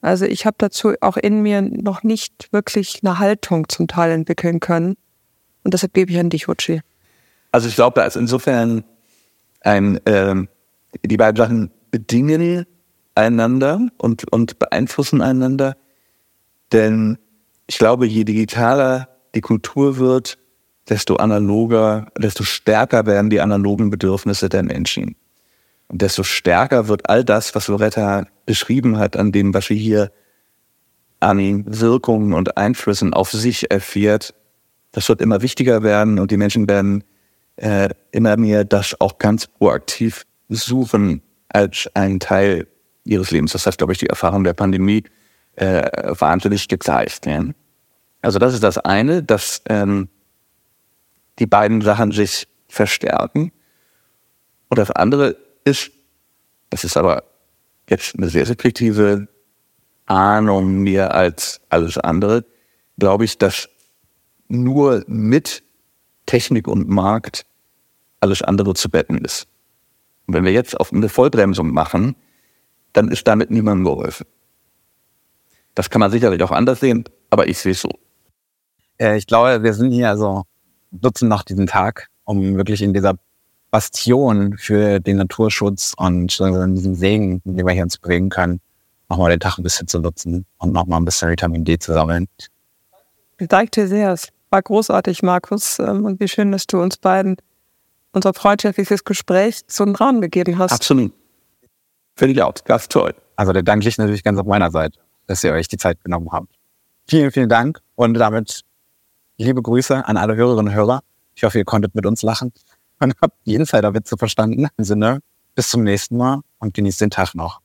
Also ich habe dazu auch in mir noch nicht wirklich eine Haltung zum Teil entwickeln können. Und deshalb gebe ich an dich, Hutschi. Also ich glaube, ist insofern ein, ähm, die beiden Sachen bedingen einander und, und beeinflussen einander. Denn ich glaube, je digitaler die Kultur wird, desto analoger, desto stärker werden die analogen Bedürfnisse der Menschen. Und desto stärker wird all das, was Loretta beschrieben hat, an dem, was sie hier an Wirkungen und Einflüssen auf sich erfährt, das wird immer wichtiger werden und die Menschen werden äh, immer mehr das auch ganz proaktiv suchen als einen Teil ihres Lebens. Das hat, glaube ich, die Erfahrung der Pandemie äh, wahnsinnig gezeigt. Ja. Also das ist das eine, dass ähm, die beiden Sachen sich verstärken. Und das andere ist, das ist aber jetzt eine sehr subjektive Ahnung mehr als alles andere, glaube ich, dass nur mit Technik und Markt alles andere zu betten ist. Und wenn wir jetzt auf eine Vollbremsung machen, dann ist damit niemandem geholfen. Das kann man sicherlich auch anders sehen, aber ich sehe es so. Äh, ich glaube, wir sind hier also nutzen noch diesen Tag, um wirklich in dieser Bastion für den Naturschutz und diesen Segen, dem wir hier uns bewegen können, nochmal den Tag ein bisschen zu nutzen und nochmal ein bisschen Vitamin D zu sammeln. Ich danke dir sehr. Es war großartig, Markus. Ähm, und wie schön, dass du uns beiden unser freundschaftliches Gespräch so einen Rahmen gegeben hast. Absolut. Finde ich auch ganz toll. Also der Dank liegt natürlich ganz auf meiner Seite, dass ihr euch die Zeit genommen habt. Vielen, vielen Dank und damit liebe Grüße an alle Hörerinnen und Hörer. Ich hoffe, ihr konntet mit uns lachen und habt die Insider-Witze verstanden. Im Sinne, bis zum nächsten Mal und genießt den Tag noch.